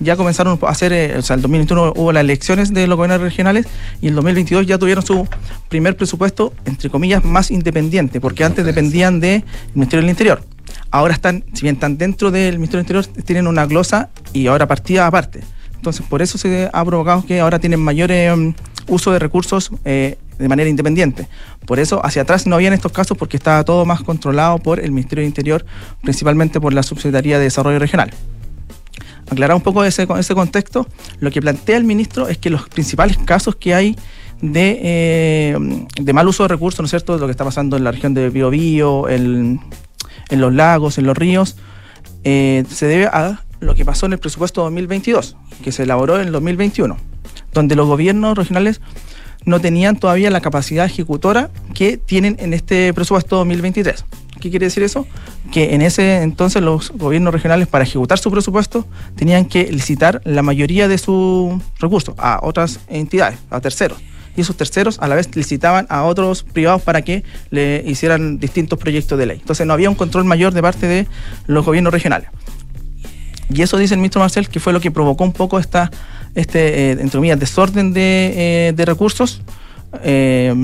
ya comenzaron a hacer, eh, o sea, el 2021 hubo las elecciones de los gobiernos regionales y el 2022 ya tuvieron su primer presupuesto, entre comillas, más independiente, porque antes dependían del Ministerio del Interior. Ahora están, si bien están dentro del Ministerio del Interior, tienen una glosa y ahora partida aparte. Entonces, por eso se ha provocado que ahora tienen mayor um, uso de recursos eh, de manera independiente. Por eso, hacia atrás no habían estos casos porque estaba todo más controlado por el Ministerio del Interior, principalmente por la Subsecretaría de Desarrollo Regional aclarar un poco ese, ese contexto, lo que plantea el ministro es que los principales casos que hay de, eh, de mal uso de recursos, ¿no es cierto?, lo que está pasando en la región de Biobío, en, en los lagos, en los ríos, eh, se debe a lo que pasó en el presupuesto 2022, que se elaboró en el 2021, donde los gobiernos regionales no tenían todavía la capacidad ejecutora que tienen en este presupuesto 2023. ¿Qué quiere decir eso? Que en ese entonces los gobiernos regionales para ejecutar su presupuesto tenían que licitar la mayoría de sus recursos a otras entidades, a terceros. Y esos terceros a la vez licitaban a otros privados para que le hicieran distintos proyectos de ley. Entonces no había un control mayor de parte de los gobiernos regionales. Y eso dice el ministro Marcel que fue lo que provocó un poco esta, este, eh, entre comillas, desorden de, eh, de recursos. Eh,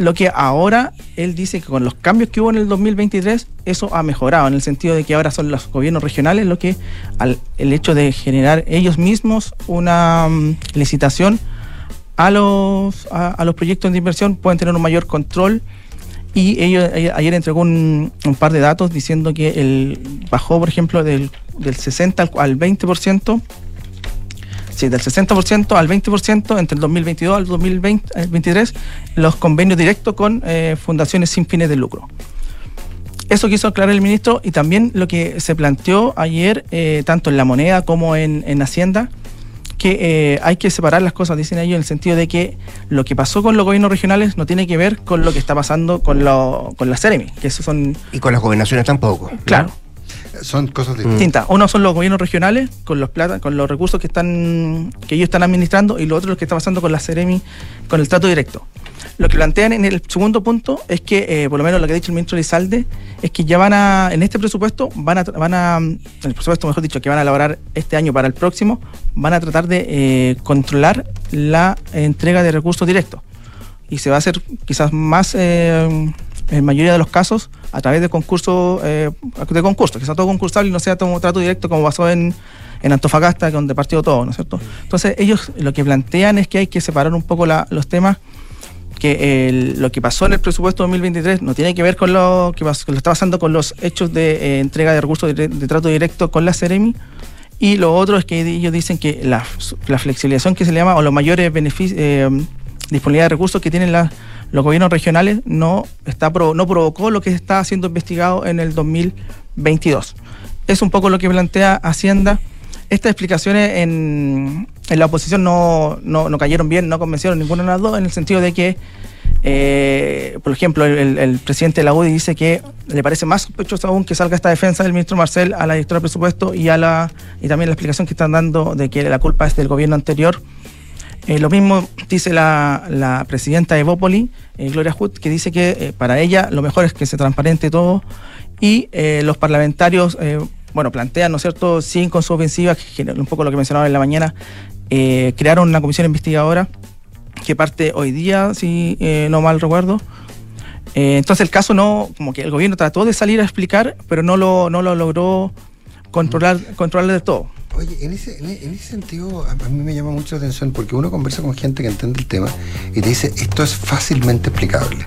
lo que ahora él dice que con los cambios que hubo en el 2023, eso ha mejorado, en el sentido de que ahora son los gobiernos regionales lo que, al, el hecho de generar ellos mismos una mm, licitación a los, a, los proyectos de inversión, pueden tener un mayor control. Y ellos, eh, ayer entregó un, par de datos diciendo que el bajó, por ejemplo, del, del 60 al, al 20%, sí, del 60% al 20% entre el 2022 al 2023 los convenios directos con eh, fundaciones sin fines de lucro. Eso quiso aclarar el ministro y también lo que se planteó ayer, eh, tanto en la moneda como en, en Hacienda, que eh, hay que separar las cosas, dicen ellos, en el sentido de que lo que pasó con los gobiernos regionales no tiene que ver con lo que está pasando con, lo, con la Ceremi, que eso son... Y con las gobernaciones tampoco. Claro. Son cosas distintas. distintas. Uno son los gobiernos regionales con los plata, con los recursos que están que ellos están administrando y lo otro es lo que está pasando con la Ceremi, con el trato directo. Lo que plantean en el segundo punto es que, eh, por lo menos lo que ha dicho el ministro Lizalde, es que ya van a, en este presupuesto, van a, van a, en el presupuesto, mejor dicho, que van a elaborar este año para el próximo, van a tratar de eh, controlar la entrega de recursos directos. y se va a hacer quizás más, eh, en mayoría de los casos, a través de concursos, eh, de concursos, que sea todo concursable y no sea todo trato directo como pasó en, en Antofagasta, donde partió todo, ¿no es cierto? Entonces ellos lo que plantean es que hay que separar un poco la- los temas que lo que pasó en el presupuesto 2023 no tiene que ver con lo que, está pasando con los hechos de eh, entrega de recursos de, trato directo con la Ceremi. Y lo otro es que ellos dicen que la, flexibilización que se le llama o los mayores beneficios disponibilidad de recursos que tienen los gobiernos regionales no está no provocó lo que está siendo investigado en el 2022 es un poco lo que plantea Hacienda estas explicaciones en, la oposición no, no, no cayeron bien, no convencieron ninguna de las dos, en el sentido de que, eh, por ejemplo, el, presidente de la UDI dice que le parece más sospechoso aún que salga esta defensa del ministro Marcel a la directora de presupuesto y, a la, y también la explicación que están dando de que la culpa es del gobierno anterior. Eh, lo mismo dice la, la presidenta de Evópoli, eh, Gloria Hood, que dice que para ella lo mejor es que se transparente todo y los parlamentarios, bueno, plantean, ¿no es cierto?, siguen con su ofensiva, que es un poco lo que mencionaba en la mañana, eh, crearon una comisión investigadora que parte hoy día, si eh, no mal recuerdo. Eh, entonces el caso no, como que el gobierno trató de salir a explicar, pero no lo, no lo logró controlar, controlar de todo. Oye, en ese, en ese sentido, a a mí me llama mucho la atención porque uno conversa con gente que entiende el tema y te dice, esto es fácilmente explicable.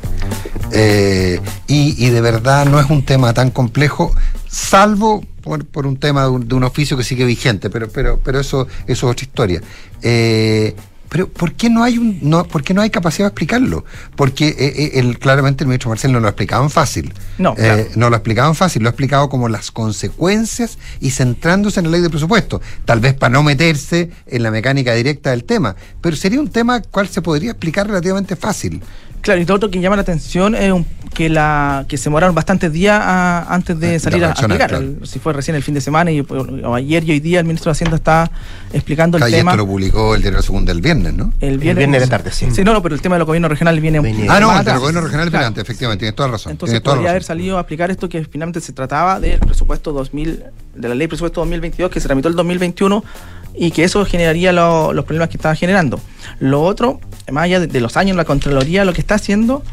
Eh, y, y de verdad no es un tema tan complejo, salvo por, por un tema de un, de un oficio que sigue vigente, pero, pero, pero eso, eso es otra historia. Eh, pero ¿por qué no hay un, no, por qué no hay capacidad de explicarlo? Porque eh, eh, el, claramente el ministro Marcel no lo explicaban fácil. No, Eh, claro. no lo explicaban fácil, lo ha explicado como las consecuencias y centrándose en la ley de presupuesto, tal vez para no meterse en la mecánica directa del tema, pero sería un tema cual se podría explicar relativamente fácil. Claro, y lo otro que llama la atención es un- que la que se demoraron bastantes días a- antes de de salir a, a explicar. claro. El- si fue recién el fin de semana y, o ayer y hoy día el ministro de Hacienda está explicando el Calle, tema. esto lo publicó el diario Segunda el viernes, ¿no? El viernes, viernes de la tarde, sí. Sí, no, no, pero el tema de los gobiernos regionales viene. Ah, no, el del atrás. gobierno regional Claro. delante, efectivamente, tienes toda la razón. Entonces podría haber razón. salido a aplicar esto que finalmente se trataba del presupuesto 2000, de la ley presupuesto 2022 que se tramitó el 2021 y que eso generaría lo- los problemas que estaba generando. Lo otro, más allá de, de los años, la Contraloría lo que está haciendo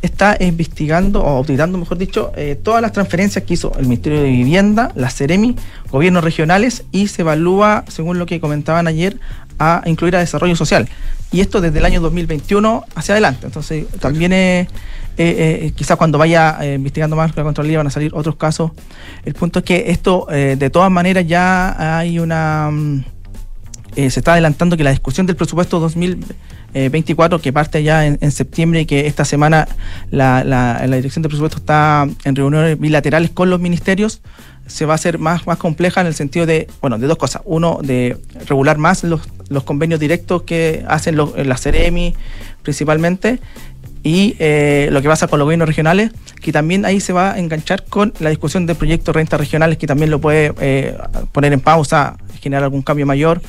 está investigando o auditando, mejor dicho, eh, todas las transferencias que hizo el Ministerio de Vivienda, la Ceremi, gobiernos regionales y se evalúa, según lo que comentaban ayer, a incluir a desarrollo social. Y esto desde el año 2021 hacia adelante. Entonces, también eh, eh, eh, quizás cuando vaya eh, investigando más la Contraloría van a salir otros casos. El punto es que esto, eh, de todas maneras, ya hay una... mm, eh, se está adelantando que la discusión del presupuesto 2024, que parte ya en, septiembre y que esta semana la, la- dirección del presupuesto está en reuniones bilaterales con los ministerios, se va a hacer más, más compleja en el sentido de, bueno, de dos cosas. Uno, de regular más los, los convenios directos que hacen los, la CEREMI principalmente y eh, lo que pasa con los gobiernos regionales, que también ahí se va a enganchar con la discusión de proyectos de rentas regionales, que también lo puede eh, poner en pausa, generar algún cambio mayor.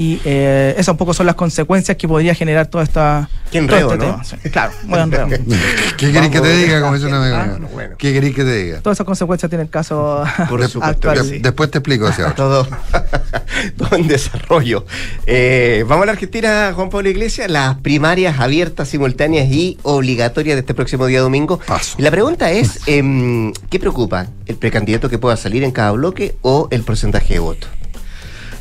Y eh, esas un poco son las consecuencias que podría generar toda esta. Qué todo enredo, este ¿no? tema. Sí, Claro, muy enredo. [laughs] ¿Qué querés que te diga? Como dice un amigo mío? ¿Qué querés que te diga? Todas esas consecuencias tiene el caso [laughs] Por supuesto actual. sí. Después te explico, Seba. [laughs] todo, todo en desarrollo. Eh, vamos a la Argentina, Juan Pablo Iglesias, las primarias abiertas, simultáneas y obligatorias de este próximo día domingo. Y la pregunta es, em, ¿qué preocupa? ¿El precandidato que pueda salir en cada bloque o el porcentaje de votos?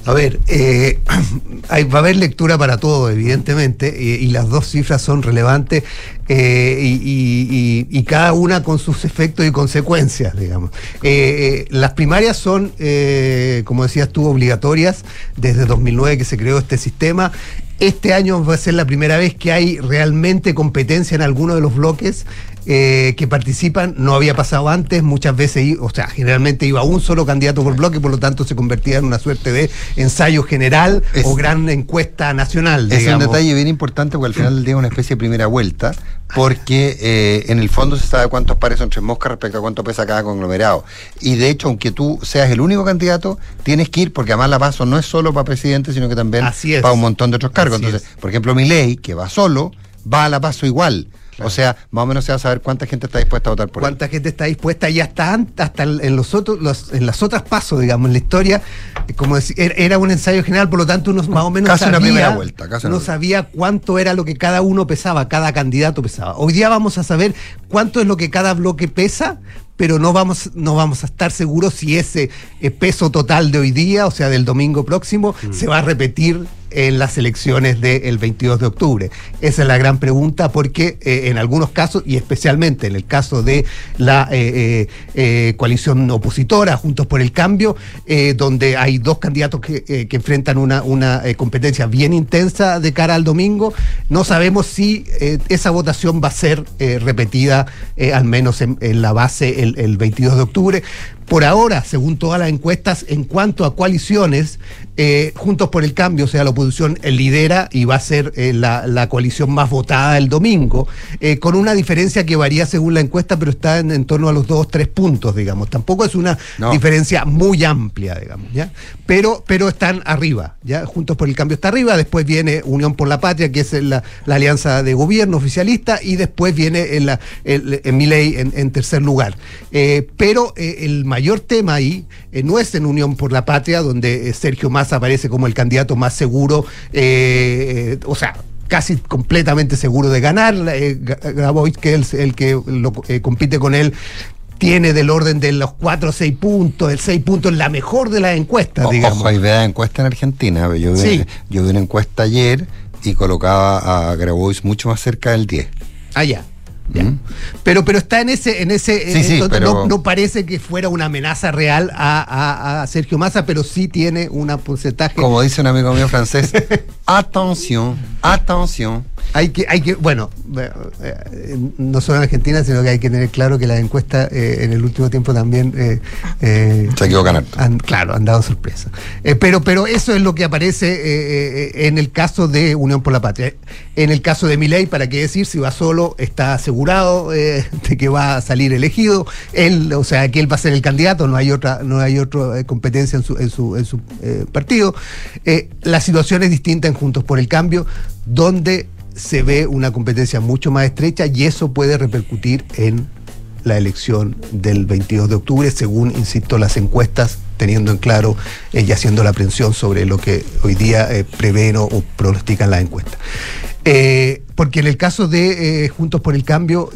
A ver, eh, [clears throat] va a haber lectura para todo, evidentemente, y las dos cifras son relevantes eh, y, cada una con sus efectos y consecuencias, digamos. Eh, las primarias son, como decías tú, obligatorias desde 2009 que se creó este sistema. Este año va a ser la primera vez que hay realmente competencia en alguno de los bloques eh, que participan. No había pasado antes, muchas veces, o sea, generalmente iba un solo candidato por bloque, por lo tanto se convertía en una suerte de ensayo general Es- o gran encuesta nacional. Es digamos. un detalle bien importante porque al final del día es una especie de primera vuelta, porque eh, en el fondo se sabe cuántos pares son tres moscas respecto a cuánto pesa cada conglomerado. Y de hecho, aunque tú seas el único candidato, tienes que ir, porque además la paso no es solo para presidente, sino que también Así para un montón de otros cargos. Así Entonces, por ejemplo, mi ley, que va solo, va a la paso igual. O sea, más o menos se va a saber cuánta gente está dispuesta a votar por cuánta gente está dispuesta y hasta hasta en los otros los, en las otras pasos digamos en la historia eh, como decir, era un ensayo general por lo tanto uno más o menos casi sabía, una primera vuelta casi no sabía cuánto era lo que cada uno pesaba cada candidato pesaba. Hoy día vamos a saber cuánto es lo que cada bloque pesa pero no vamos, no vamos a estar seguros si ese eh, peso total de hoy día, o sea, del domingo próximo, Mm. se va a repetir en las elecciones del 22 de octubre. Esa es la gran pregunta porque eh, en algunos casos, y especialmente en el caso de la eh, eh, coalición opositora, Juntos por el Cambio, donde hay dos candidatos que, que enfrentan una, una competencia bien intensa de cara al domingo, no sabemos si esa votación va a ser repetida al menos en, en la base el, el 22 de octubre. Por ahora, según todas las encuestas, en cuanto a coaliciones, eh, Juntos por el Cambio, o sea, la oposición eh, lidera y va a ser eh, la, la coalición más votada el domingo, eh, con una diferencia que varía según la encuesta, pero está en, en torno a los dos, tres puntos, digamos. Tampoco es una No. diferencia muy amplia, digamos, ¿ya? Pero, pero están arriba, ¿ya? Juntos por el Cambio está arriba, después viene Unión por la Patria, que es la, la alianza de gobierno oficialista, y después viene en, la, el, en en, en tercer lugar. Pero el mayor tema ahí no es en Unión por la Patria, donde Sergio Aparece como el candidato más seguro, eh, eh, o sea, casi completamente seguro de ganar. Eh, Grabois, que es el, el que lo, eh, compite con él, tiene del orden de los 4 o 6 puntos, el 6 puntos es la mejor de las encuestas, O- digamos. Ojo, hay vea encuesta en Argentina. Yo vi, Sí. yo vi una encuesta ayer y colocaba a Grabois mucho más cerca del 10. Ah, ya. Ya. Pero, pero está en ese, en ese, Sí, eh, sí, no, pero- no- no parece que fuera una amenaza real a, a- a Sergio Massa, pero sí tiene un porcentaje. Como dice un amigo mío francés, [laughs] atención, atención. Hay que, hay que, bueno, eh, eh, no solo en Argentina, sino que hay que tener claro que las encuestas eh, en el último tiempo también eh, Se equivocan han, claro, han dado sorpresa. Pero, pero eso es lo que aparece en el caso de Unión por la Patria. En el caso de Milei, ¿para qué decir? Si va solo, está asegurado de que va a salir elegido. Él, o sea, que él va a ser el candidato, no hay otra, no hay otra competencia en su, en su, en su partido. La situación es distinta en Juntos por el Cambio, donde se ve una competencia mucho más estrecha y eso puede repercutir en la elección del 22 de octubre, según, insisto, las encuestas, teniendo en claro eh, y haciendo la aprehensión sobre lo que hoy día eh, prevén o, pronostican las encuestas. Eh, porque en el caso de eh, Juntos por el Cambio,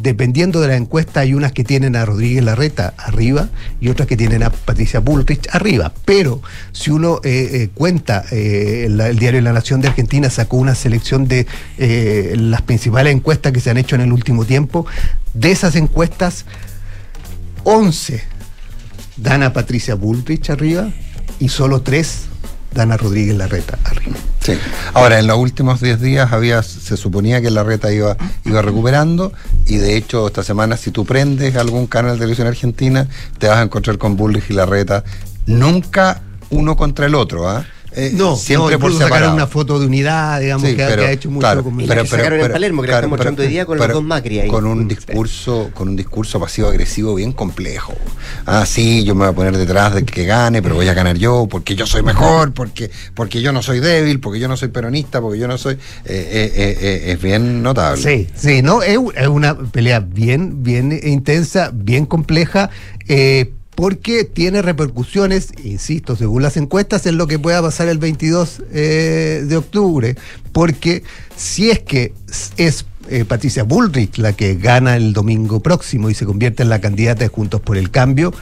dependiendo de la encuesta, hay unas que tienen a Rodríguez Larreta arriba y otras que tienen a Patricia Bullrich arriba. Pero si uno eh, eh, cuenta, eh, el diario La Nación de Argentina sacó una selección de las principales encuestas que se han hecho en el último tiempo. De esas encuestas, 11 dan a Patricia Bullrich arriba y solo 3 dan a Rodríguez Larreta arriba. Sí. Ahora, en los últimos 10 días había, se suponía que la reta iba, iba recuperando y de hecho esta semana si tú prendes algún canal de televisión argentina te vas a encontrar con Bullrich y la reta. Nunca uno contra el otro, ¿ah? Eh, No, siempre no, por sacaron una foto de unidad, digamos, Sí, que, ha- que pero, ha hecho mucho claro, con- Y la que sacaron en Palermo, que la estamos mostrando hoy día con los dos Macri ahí. Con un discurso, con un discurso pasivo-agresivo bien complejo. Ah, sí, yo me voy a poner detrás de que gane, pero voy a ganar yo, porque yo soy mejor, porque, porque yo no soy débil, porque yo no soy peronista, porque yo no soy. eh, eh, eh, eh, es bien notable. Sí, sí, no, es, una pelea bien, bien intensa, bien compleja, eh, porque tiene repercusiones, insisto, según las encuestas, en lo que pueda pasar el 22 eh, de octubre, porque si es que es eh, Patricia Bullrich la que gana el domingo próximo y se convierte en la candidata de Juntos por el Cambio,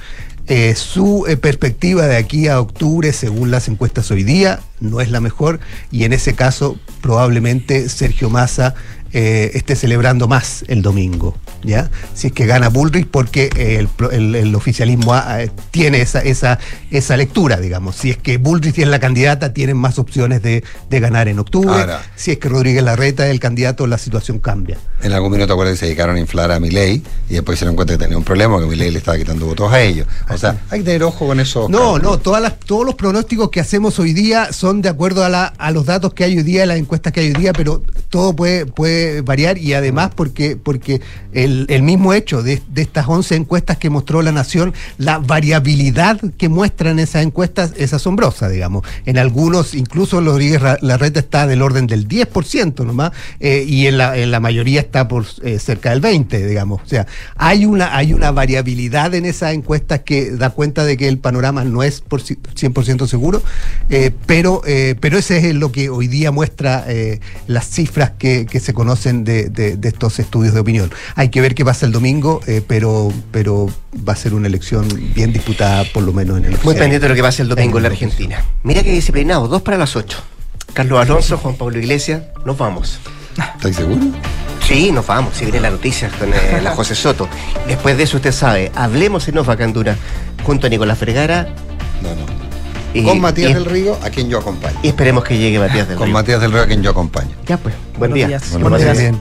eh, su perspectiva de aquí a octubre, según las encuestas hoy día, no es la mejor y en ese caso probablemente Sergio Massa eh, esté celebrando más el domingo, ¿ya? Si es que gana Bullrich porque eh, el, pro- el- el oficialismo ah, eh, tiene esa, esa, esa lectura, digamos. Si es que Bullrich es la candidata, tienen más opciones de, de ganar en octubre. Ahora. si es que Rodríguez Larreta es el candidato, la situación cambia. En algún minuto, acuerdo que se dedicaron a inflar a Milei y después se dieron cuenta que tenía un problema, que Milei le estaba quitando votos a ellos. O sea, hay que tener ojo con eso. No, no, todas las, todos los pronósticos que hacemos hoy día son de acuerdo a, la, a los datos que hay hoy día, las encuestas que hay hoy día, pero todo puede, puede variar y además porque, porque el, el mismo hecho de, estas 11 encuestas que mostró la Nación, la variabilidad que muestran esas encuestas es asombrosa, digamos. En algunos, incluso Rodríguez Larreta está del orden del 10% nomás, eh, y en la, en la mayoría está por eh, cerca del 20, digamos. O sea, hay una, hay una variabilidad en esas encuestas que da cuenta de que el panorama no es por ci- 100% seguro, eh, pero, pero ese es lo que hoy día muestra las cifras que, que se conocen de, de- de estos estudios de opinión. Hay que ver qué pasa el domingo, eh, pero, pero va a ser una elección bien disputada, por lo menos en el Muy pendiente de lo que pase el domingo en la Argentina. Mira qué disciplinado, dos para las ocho. Carlos Alonso, Juan Pablo Iglesias, nos vamos. ¿Estás seguro? Sí, nos vamos, si viene la noticia con eh, la José Soto. Después de eso, usted sabe, hablemos en Ofa Candura junto a Nicolás Fregara. No, no. Y, con Matías y- del Río, a quien yo acompaño. y esperemos que llegue Matías del Con Río. Matías del Río, a quien yo acompaño. Ya pues, buen Buenos día. días. Buenos días.